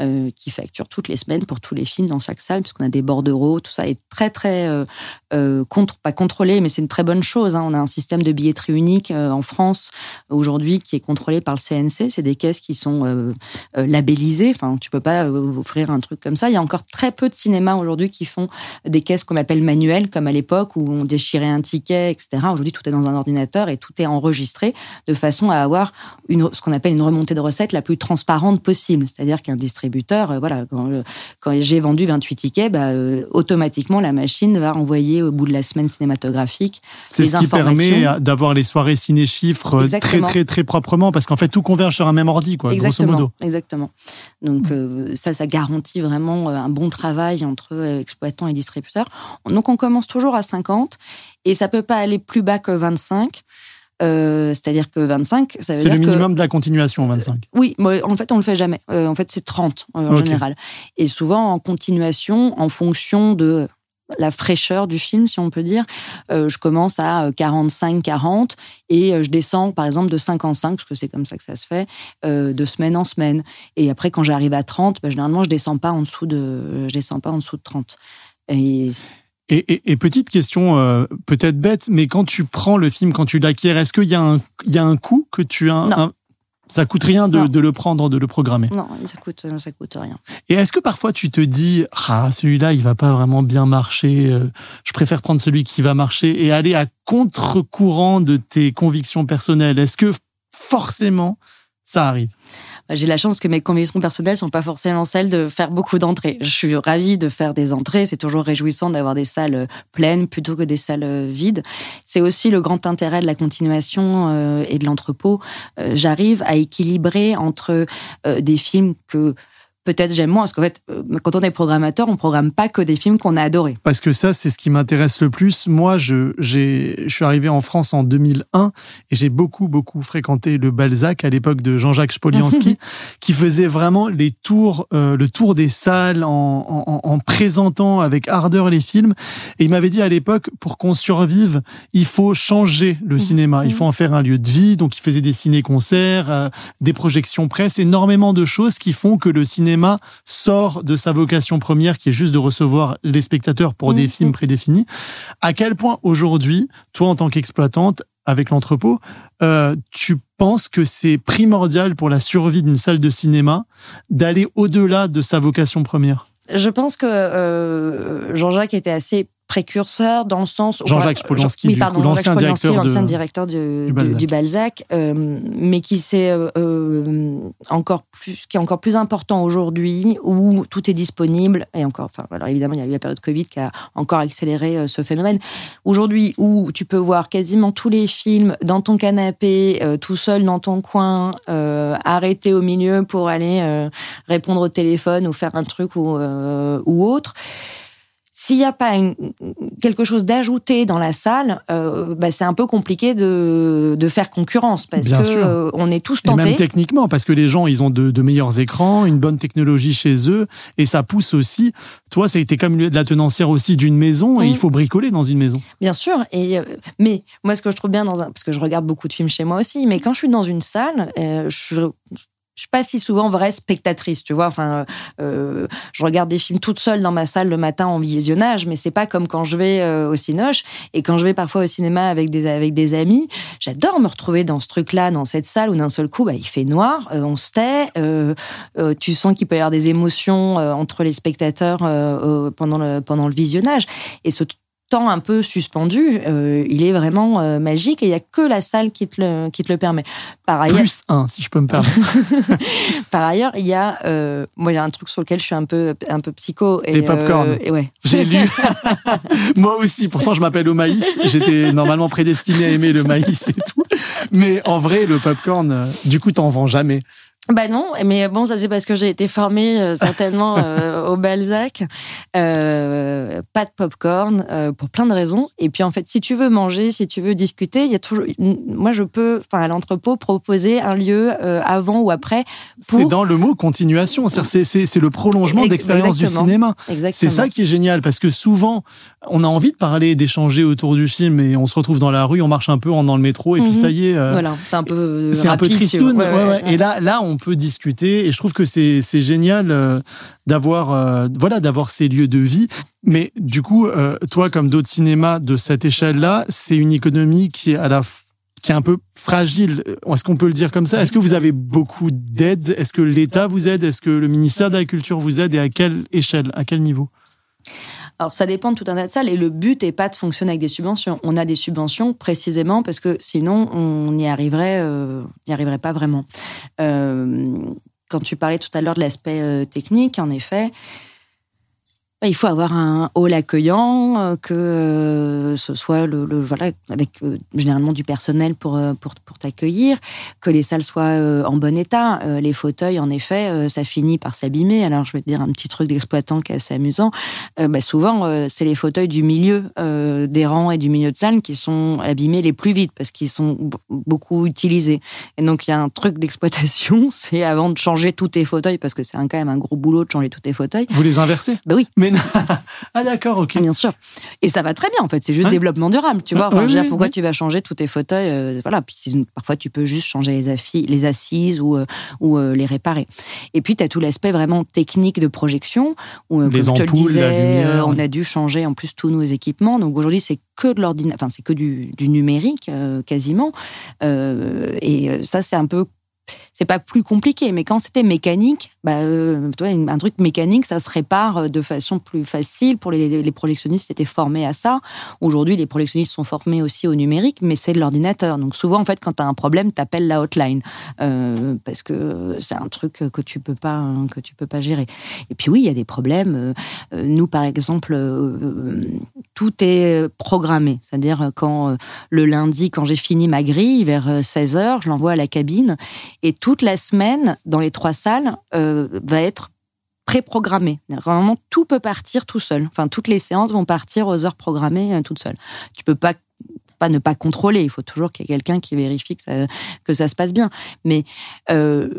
euh, qui facturent toutes les semaines pour tous les films dans chaque salle, puisqu'on a des bordereaux, tout ça est très très euh, euh, contre, pas contrôlé, mais c'est une très bonne chose. hein. On a un système de billetterie unique en France aujourd'hui qui est contrôlé par le CNC. C'est des caisses qui sont labellisées. Enfin, tu peux pas offrir un truc comme ça. Il y a encore très peu de cinémas aujourd'hui qui font des caisses qu'on appelle manuelles, comme à l'époque où on déchirait un ticket, etc. Aujourd'hui, tout est dans un ordinateur et tout est enregistré de façon à avoir une, ce qu'on appelle une remontée de recettes la plus transparente possible. C'est-à-dire qu'un distributeur, euh, voilà, quand, euh, quand j'ai vendu 28 tickets, bah, euh, automatiquement la machine va renvoyer au bout de la semaine cinématographique C'est ce qui permet d'avoir les soirées ciné-chiffres très, très, très proprement, parce qu'en fait, tout converge sur un même ordi, quoi, grosso Exactement, modo. exactement. Donc euh, ça, ça garantit vraiment un bon travail entre exploitants et distributeurs. Donc on commence toujours à 50 et ça peut pas aller plus bas que 25. Euh, C'est-à-dire que 25, ça veut C'est dire le que minimum de la continuation, 25. oui, en fait, on le fait jamais. Euh, en fait, c'est 30 euh, en général. Et souvent en continuation, en fonction de la fraîcheur du film, si on peut dire. Je commence à 45-40 et je descends, par exemple, de 55, parce que c'est comme ça que ça se fait, de semaine en semaine. Et après, quand j'arrive à 30, bah, généralement, je descends pas en dessous de, je descends pas en dessous de 30. Et Et, et- et petite question, euh, peut-être bête, mais quand tu prends le film, quand tu l'acquiers, est-ce qu'il y, a un- il y a un coût que tu as Non. un- ça coûte rien de, le prendre, de le programmer? non, ça coûte, ça coûte rien. Et est-ce que parfois tu te dis, ah, celui-là, il va pas vraiment bien marcher, euh, je préfère prendre celui qui va marcher et aller à contre-courant de tes convictions personnelles Est-ce que forcément ça arrive? J'ai la chance que mes convictions personnelles sont pas forcément celles de faire beaucoup d'entrées. Je suis ravie de faire des entrées. C'est toujours réjouissant d'avoir des salles euh, pleines plutôt que des salles euh, vides. C'est aussi le grand intérêt de la continuation euh, et de l'entrepôt. J'arrive à équilibrer entre des films que peut-être j'aime moins parce qu'en fait, euh, quand on est programmateur, on programme pas que des films qu'on a adorés. Parce que ça, c'est ce qui m'intéresse le plus. Moi, je, suis arrivé en France en 2001 et j'ai beaucoup, beaucoup fréquenté le Balzac à l'époque de Jean-Jacques Spoliansky, qui faisait vraiment les tours, euh, le tour des salles en, en, en, présentant avec ardeur les films. Et il m'avait dit à l'époque, pour qu'on survive, il faut changer le cinéma. Il faut en faire un lieu de vie. Donc, il faisait des ciné-concerts, euh, des projections presse, énormément de choses qui font que le cinéma sort de sa vocation première, qui est juste de recevoir les spectateurs pour des films prédéfinis. À quel point aujourd'hui, toi en tant qu'exploitante, avec l'entrepôt, euh, tu penses que c'est primordial pour la survie d'une salle de cinéma d'aller au-delà de sa vocation première? Je pense que euh, Jean-Jacques était assez précurseur dans le sens Jean-Jacques Spolensky, oui, pardon, l'ancien directeur, l'ancien directeur de, du Balzac, du Balzac euh, mais qui c'est euh, encore plus, qui est encore plus important aujourd'hui où tout est disponible et encore, enfin, alors évidemment il y a eu la période Covid qui a encore accéléré euh, ce phénomène. Aujourd'hui où tu peux voir quasiment tous les films dans ton canapé, euh, tout seul dans ton coin, euh, arrêté au milieu pour aller répondre au téléphone ou faire un truc ou, ou autre. S'il n'y a pas une, quelque chose d'ajouté dans la salle, euh, bah c'est un peu compliqué de, de faire concurrence parce Bien que sûr. euh, on est tous tentés. Et même techniquement, parce que les gens, ils ont de, de, meilleurs écrans, une bonne technologie chez eux, et ça pousse aussi. Toi, ça a été comme de la tenancière aussi d'une maison, et il faut bricoler dans une maison. Bien sûr. Et euh, mais moi, ce que je trouve bien dans un, parce que je regarde beaucoup de films chez moi aussi, mais quand je suis dans une salle, je je suis pas si souvent vraie spectatrice, tu vois. Enfin, euh, je regarde des films toute seule dans ma salle le matin en visionnage, mais c'est pas comme quand je vais euh, au Cinoche et quand je vais parfois au cinéma avec des avec des amis. J'adore me retrouver dans ce truc-là, dans cette salle où d'un seul coup, bah, il fait noir, euh, on se tait, euh, euh, tu sens qu'il peut y avoir des émotions euh, entre les spectateurs euh, euh, pendant le pendant le visionnage et ce temps un peu suspendu, euh, il est vraiment euh, magique et il y a que la salle qui te le, qui te le permet. Par ailleurs, Plus un, si je peux me permettre. par ailleurs, il y a, euh, moi, il y a un truc sur lequel je suis un peu, un peu psycho. Et, Les pop-corn. et ouais. J'ai lu. Moi aussi. Pourtant, je m'appelle au maïs. J'étais normalement prédestiné à aimer le maïs et tout. Mais en vrai, le popcorn, du coup, t'en vends jamais. Bah non, mais bon, ça c'est parce que j'ai été formée euh, certainement euh, au Balzac. Euh, pas de popcorn pour plein de raisons. Et puis en fait, si tu veux manger, si tu veux discuter, il y a toujours. Moi, je peux, enfin à l'entrepôt, proposer un lieu avant ou après. Pour... C'est dans le mot continuation. C'est le prolongement de Ex- l'expérience du cinéma. C'est ça qui est génial parce que souvent, on a envie de parler, d'échanger autour du film et on se retrouve dans la rue, on marche un peu, on est dans le métro et puis Mhm. ça y est. Voilà, c'est un peu. c'est un peu tristoun. vois. ouais, Ouais, ouais. ouais. Et là, là, on peut discuter. Et je trouve que c'est génial euh, d'avoir euh, voilà d'avoir ces lieux de vie. Mais du coup, euh, toi, comme d'autres cinémas de cette échelle-là, c'est une économie qui est à la qui est un peu fragile. Est-ce qu'on peut le dire comme ça? Est-ce que vous avez beaucoup d'aide? Est-ce que l'État vous aide? Est-ce que le ministère de la Culture vous aide? Et à quelle échelle? À quel niveau? Alors ça dépend de tout un tas de salles et le but est pas de fonctionner avec des subventions. On a des subventions précisément parce que sinon on n'y arriverait, euh, arriverait pas vraiment. Euh, quand tu parlais tout à l'heure de l'aspect euh, technique, en effet, il faut avoir un hall accueillant, euh, que euh, ce soit le, le- voilà avec euh, généralement du personnel pour pour, pour t'accueillir, que les salles soient en bon état. Les fauteuils, en effet, ça finit par s'abîmer. Alors je vais te dire un petit truc d'exploitant qui est assez amusant. Euh, bah, souvent, c'est les fauteuils du milieu euh, des rangs et du milieu de salle qui sont abîmés les plus vite parce qu'ils sont beaucoup utilisés. Et donc, il y a un truc d'exploitation, c'est avant de changer tous tes fauteuils, parce que c'est quand même un gros boulot de changer tous tes fauteuils. Vous les inversez? Bah oui. Mais ah d'accord, ok. Bien sûr. Et ça va très bien en fait. C'est juste développement durable, tu vois. Enfin, je veux dire, pourquoi oui. tu vas changer tous tes fauteuils euh, Voilà. Puis parfois tu peux juste changer les, affi- les assises ou, euh, ou euh, les réparer. Et puis tu as tout l'aspect vraiment technique de projection où, Les comme je te le ampoules, disais, on a dû changer en plus tous nos équipements. Donc aujourd'hui c'est que de l'ordinateur, enfin c'est que du, du numérique quasiment. Et ça c'est un peu c'est pas plus compliqué, mais quand c'était mécanique, bah, euh, un truc mécanique, ça se répare euh, de façon plus facile. Pour les, les projectionnistes, étaient formés à ça. Aujourd'hui, les projectionnistes sont formés aussi au numérique, mais c'est de l'ordinateur. Donc souvent, en fait, quand tu as un problème, tu appelles la hotline euh, parce que c'est un truc que tu peux pas que tu peux pas gérer. Et puis oui, il y a des problèmes. Nous, par exemple, tout est programmé. C'est-à-dire quand le lundi, quand j'ai fini ma grille vers 16 h je l'envoie à la cabine et toute la semaine dans les trois salles va être préprogrammé. Vraiment, tout peut partir tout seul. Enfin, toutes les séances vont partir aux heures programmées euh, toutes seules. Tu peux pas pas ne pas contrôler. Il faut toujours qu'il y ait quelqu'un qui vérifie que ça, que ça se passe bien. Mais euh,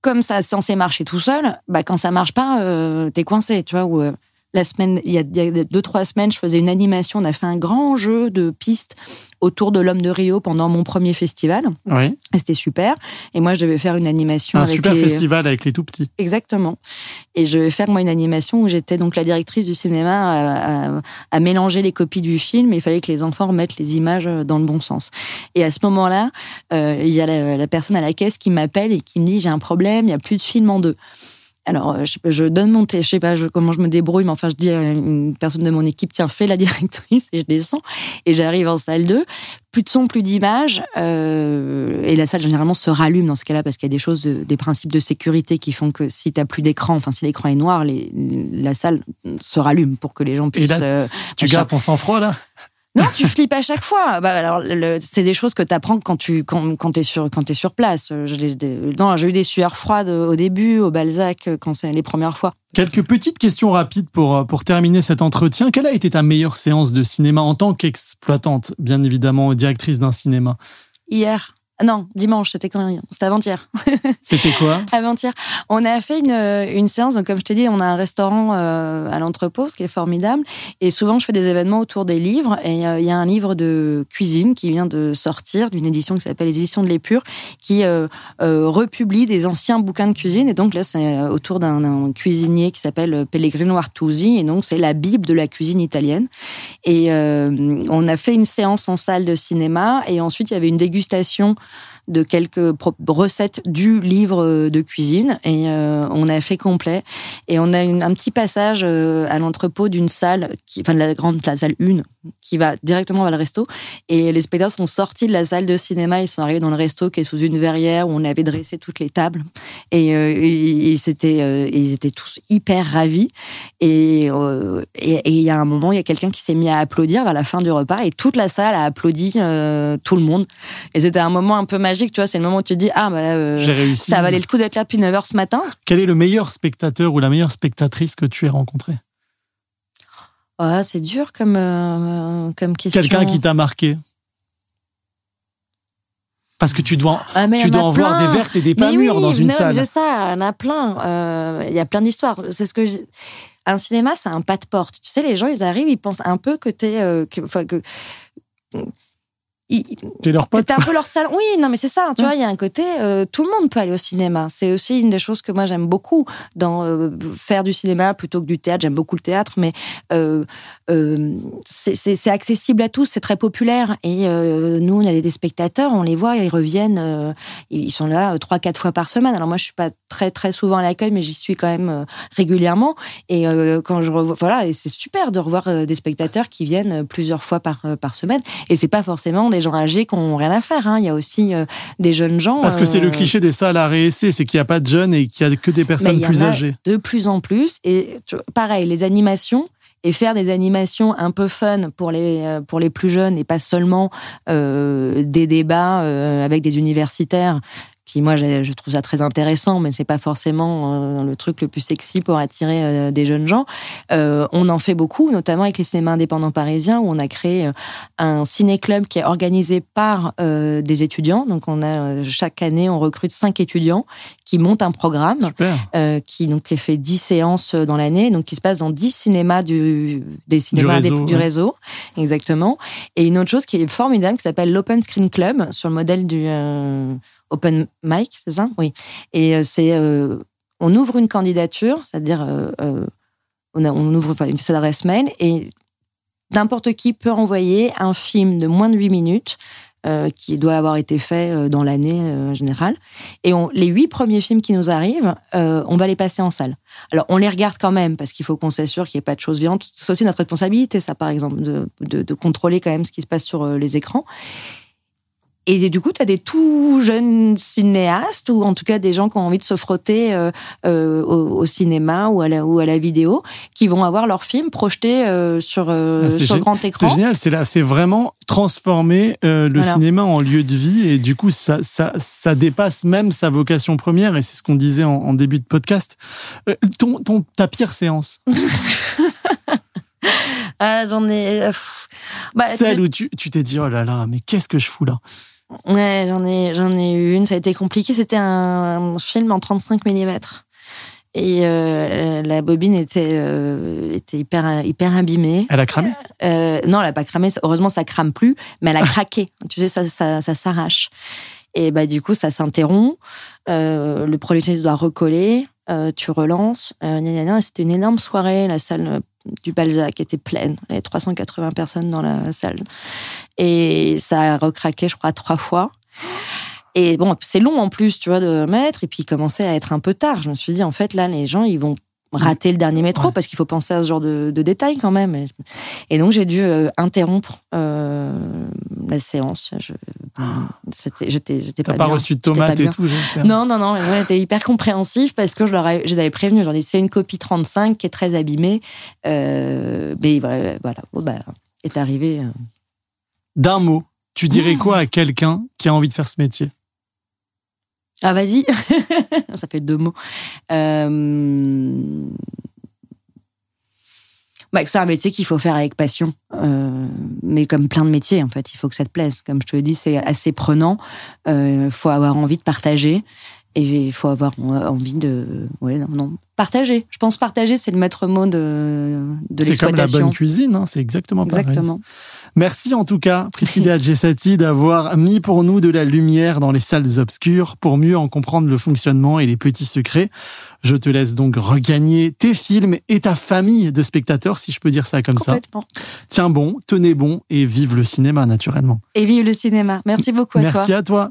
comme ça est censé marcher tout seul, bah quand ça marche pas, euh, t'es coincé, tu vois. Euh, la semaine, il y, a, il y a deux trois semaines, je faisais une animation. On a fait un grand jeu de pistes autour de l'homme de Rio pendant mon premier festival. Oui. Et c'était super. Et moi, je devais faire une animation. Un avec super les- festival avec les tout petits. Exactement. Et je vais faire moi une animation où j'étais donc la directrice du cinéma à, à- à mélanger les copies du film. Et il fallait que les enfants remettent les images dans le bon sens. Et à ce moment-là, euh, il y a la, la personne à la caisse qui m'appelle et qui me dit j'ai un problème, il y a plus de film en deux. Alors, euh, je, je donne mon thé, je sais pas je- comment je me débrouille, mais enfin, je dis à une personne de mon équipe, tiens, fais la directrice, et je descends, et j'arrive en salle 2, plus de son, plus d'image, euh, et la salle généralement se rallume dans ce cas-là, parce qu'il y a des choses, de- des principes de sécurité qui font que si t'as plus d'écran, enfin, si l'écran est noir, les, la salle se rallume pour que les gens puissent... là, euh, Tu gardes ton sang-froid là? Non, tu flippes à chaque fois. Bah, alors, c'est des choses que tu apprends quand tu quand, quand es sur quand es sur place. J'ai des- non, j'ai eu des sueurs froides au début au Balzac quand c'est les premières fois. Quelques petites questions rapides pour, euh, pour terminer cet entretien. Quelle a été ta meilleure séance de cinéma en tant qu'exploitante, bien évidemment, directrice d'un cinéma? Hier, non, dimanche, c'était quand C'était avant-hier. C'était quoi? Avant-hier. On a fait une, une séance, donc comme je t'ai dit, on a un restaurant euh, à l'entrepôt, ce qui est formidable. Et souvent, je fais des événements autour des livres. Et euh, il y a un livre de cuisine qui vient de sortir, d'une édition qui s'appelle Les Éditions de l'Épure, qui euh, republie des anciens bouquins de cuisine. Et donc là, c'est autour d'un cuisinier qui s'appelle Pellegrino Artusi. Et donc, c'est la Bible de la cuisine italienne. Et on a fait une séance en salle de cinéma. Et ensuite, il y avait une dégustation de quelques recettes du livre de cuisine. Et euh, on a fait complet. Et on a une- un petit passage euh, à l'entrepôt d'une salle qui enfin de la grande la salle 1 qui va directement vers le resto. Et les spectateurs sont sortis de la salle de cinéma. Ils sont arrivés dans le resto qui est sous une verrière où on avait dressé toutes les tables. Et, euh, et- et c'était euh, ils étaient tous hyper ravis. Et euh, et il y a un moment il y a quelqu'un qui s'est mis à applaudir vers la fin du repas et toute la salle a applaudi tout le monde. Et c'était un moment un peu magique tu vois. C'est le moment où tu te dis ah bah J'ai réussi. ça valait le coup d'être là depuis 9h ce matin. Quel est le meilleur spectateur ou la meilleure spectatrice que tu aies rencontré Ah, c'est dur comme euh, comme question Quelqu'un qui t'a marqué Parce que tu dois, Ah, tu en dois en voir des vertes et des pas mûres oui, dans une non, salle. C'est ça, il y en a plein. Euh, Il y a plein d'histoires. C'est ce que je- un cinéma, c'est un pas de porte. Tu sais, les gens, ils arrivent, ils pensent un peu que t'es, euh, que. T'es leur pote. Un peu leur salon. Oui, non, mais c'est ça. Tu vois, il y a un côté, euh, tout le monde peut aller au cinéma. C'est aussi une des choses que moi j'aime beaucoup dans euh, faire du cinéma plutôt que du théâtre. J'aime beaucoup le théâtre, mais euh, euh, c'est- accessible à tous, c'est très populaire. Et euh, nous, on a des spectateurs, on les voit, ils reviennent, euh, ils sont là trois, quatre fois par semaine. Alors moi, je suis pas très, très souvent à l'accueil, mais j'y suis quand même régulièrement. Et quand je revois, voilà, et c'est super de revoir des spectateurs qui viennent plusieurs fois par, par semaine. Et c'est pas forcément des gens âgés qui ont rien à faire. hein. Il y a aussi des jeunes gens. Parce que c'est le cliché des salles à réessai, c'est qu'il n'y a pas de jeunes et qu'il n'y a que des personnes plus âgées. De plus en plus. Et pareil, les animations et faire des animations un peu fun pour les euh, pour les plus jeunes et pas seulement euh, des débats euh, avec des universitaires qui moi je, je trouve ça très intéressant mais c'est pas forcément euh, le truc le plus sexy pour attirer euh, des jeunes gens. Euh, on en fait beaucoup notamment avec les cinémas indépendants parisiens où on a créé euh, un ciné-club qui est organisé par euh, des étudiants. Donc on a euh, chaque année on recrute cinq étudiants qui montent un programme euh, qui donc qui fait 10 séances dans l'année, donc qui se passe dans 10 cinémas du, des cinémas réseau, des- du ouais. réseau, exactement. Et une autre chose qui est formidable, qui s'appelle l'Open Screen Club, sur le modèle du euh, Open Mic, c'est ça? Oui. Et euh, c'est, euh, on ouvre une candidature, c'est-à-dire euh, on, ouvre une adresse mail et n'importe qui peut envoyer un film de moins de 8 minutes qui doit avoir été fait dans l'année euh, générale. Et on, les huit premiers films qui nous arrivent, on va les passer en salle. Alors, on les regarde quand même parce qu'il faut qu'on s'assure qu'il n'y ait pas de choses violentes. C'est aussi notre responsabilité, ça, par exemple, de, contrôler quand même ce qui se passe sur les écrans. Et du coup, tu as des tout jeunes cinéastes, ou en tout cas des gens qui ont envie de se frotter euh, euh, au, au, cinéma ou à, la, ou à la vidéo, qui vont avoir leur film projeté euh, sur, Ah, sur grand écran. C'est génial, c'est là, c'est vraiment transformer le Voilà. cinéma en lieu de vie et du coup ça, ça, ça dépasse même sa vocation première et c'est ce qu'on disait en, en début de podcast. Ton, ton, ta pire séance, Ah, j'en ai. Bah, celle où tu tu t'es dit oh là là, mais qu'est-ce que je fous là? Ouais, j'en ai, j'en ai eu une. Ça a été compliqué. C'était un, film en 35 mm. Et euh, la bobine était, euh, était hyper, hyper abîmée. Elle a cramé? Euh, non, elle a pas cramé. Heureusement, ça crame plus, mais elle a craqué. Tu sais, ça, ça, ça s'arrache. Et bah du coup, ça s'interrompt. Le projectionniste doit recoller. Tu relances. C'était une énorme soirée. La salle du Balzac était pleine. Il y avait 380 personnes dans la salle. Et ça a recraqué, je crois, trois fois. Et bon, c'est long en plus, tu vois, de mettre. Et puis, il commençait à être un peu tard. Je me suis dit, en fait, là, les gens, ils vont rater le dernier métro parce qu'il faut penser à ce genre de, de détails quand même. Et, donc, j'ai dû euh, interrompre euh, la séance. J'étais, j'étais T'as pas, pas bien. reçu de tomates et tout, j'espère. Non, non, non. Ouais, était hyper compréhensif parce que je leur je les avais prévenus. Je leur ai dit, c'est une copie 35 qui est très abîmée. Euh, mais voilà, voilà. Bon, bah, est arrivé. D'un mot, tu dirais quoi à quelqu'un qui a envie de faire ce métier? Ah, vas-y. Ça fait deux mots. Euh... Bah, c'est un métier qu'il faut faire avec passion. Euh, mais comme plein de métiers, en fait, il faut que ça te plaise. Comme je te le dis, c'est assez prenant. Il euh, faut avoir envie de partager. Et il faut avoir envie de... Ouais, non, non. Partager. Je pense partager, c'est le maître mot de, de C'est comme la bonne cuisine, hein, c'est exactement pareil. Exactement. Merci en tout cas, Priscilla Gessati, d'avoir mis pour nous de la lumière dans les salles obscures pour mieux en comprendre le fonctionnement et les petits secrets. Je te laisse donc regagner tes films et ta famille de spectateurs, si je peux dire ça comme ça. Complètement. Tiens bon, tenez bon et vive le cinéma naturellement. Et vive le cinéma. Merci beaucoup à Merci toi. à toi.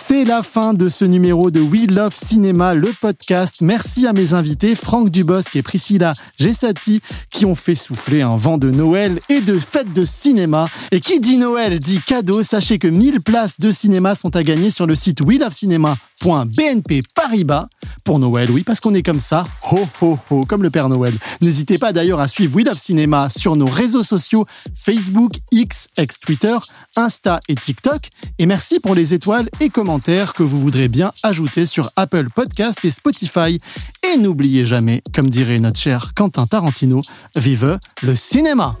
C'est la fin de ce numéro de We Love Cinéma, le podcast. Merci à mes invités, Franck Dubosc et Priscilla Gessati, qui ont fait souffler un vent de Noël et de fête de cinéma. Et qui dit Noël dit cadeau. Sachez que 1000 places de cinéma sont à gagner sur le site welovecinema.bnp Paribas pour Noël. Oui, parce qu'on est comme ça. Ho, ho, ho, comme le Père Noël. N'hésitez pas d'ailleurs à suivre We Love Cinéma sur nos réseaux sociaux Facebook, X, ex-Twitter, Insta et TikTok. Et merci pour les étoiles et commentaires que vous voudrez bien ajouter sur Apple Podcast et Spotify. Et n'oubliez jamais, comme dirait notre cher Quentin Tarantino, vive le cinéma!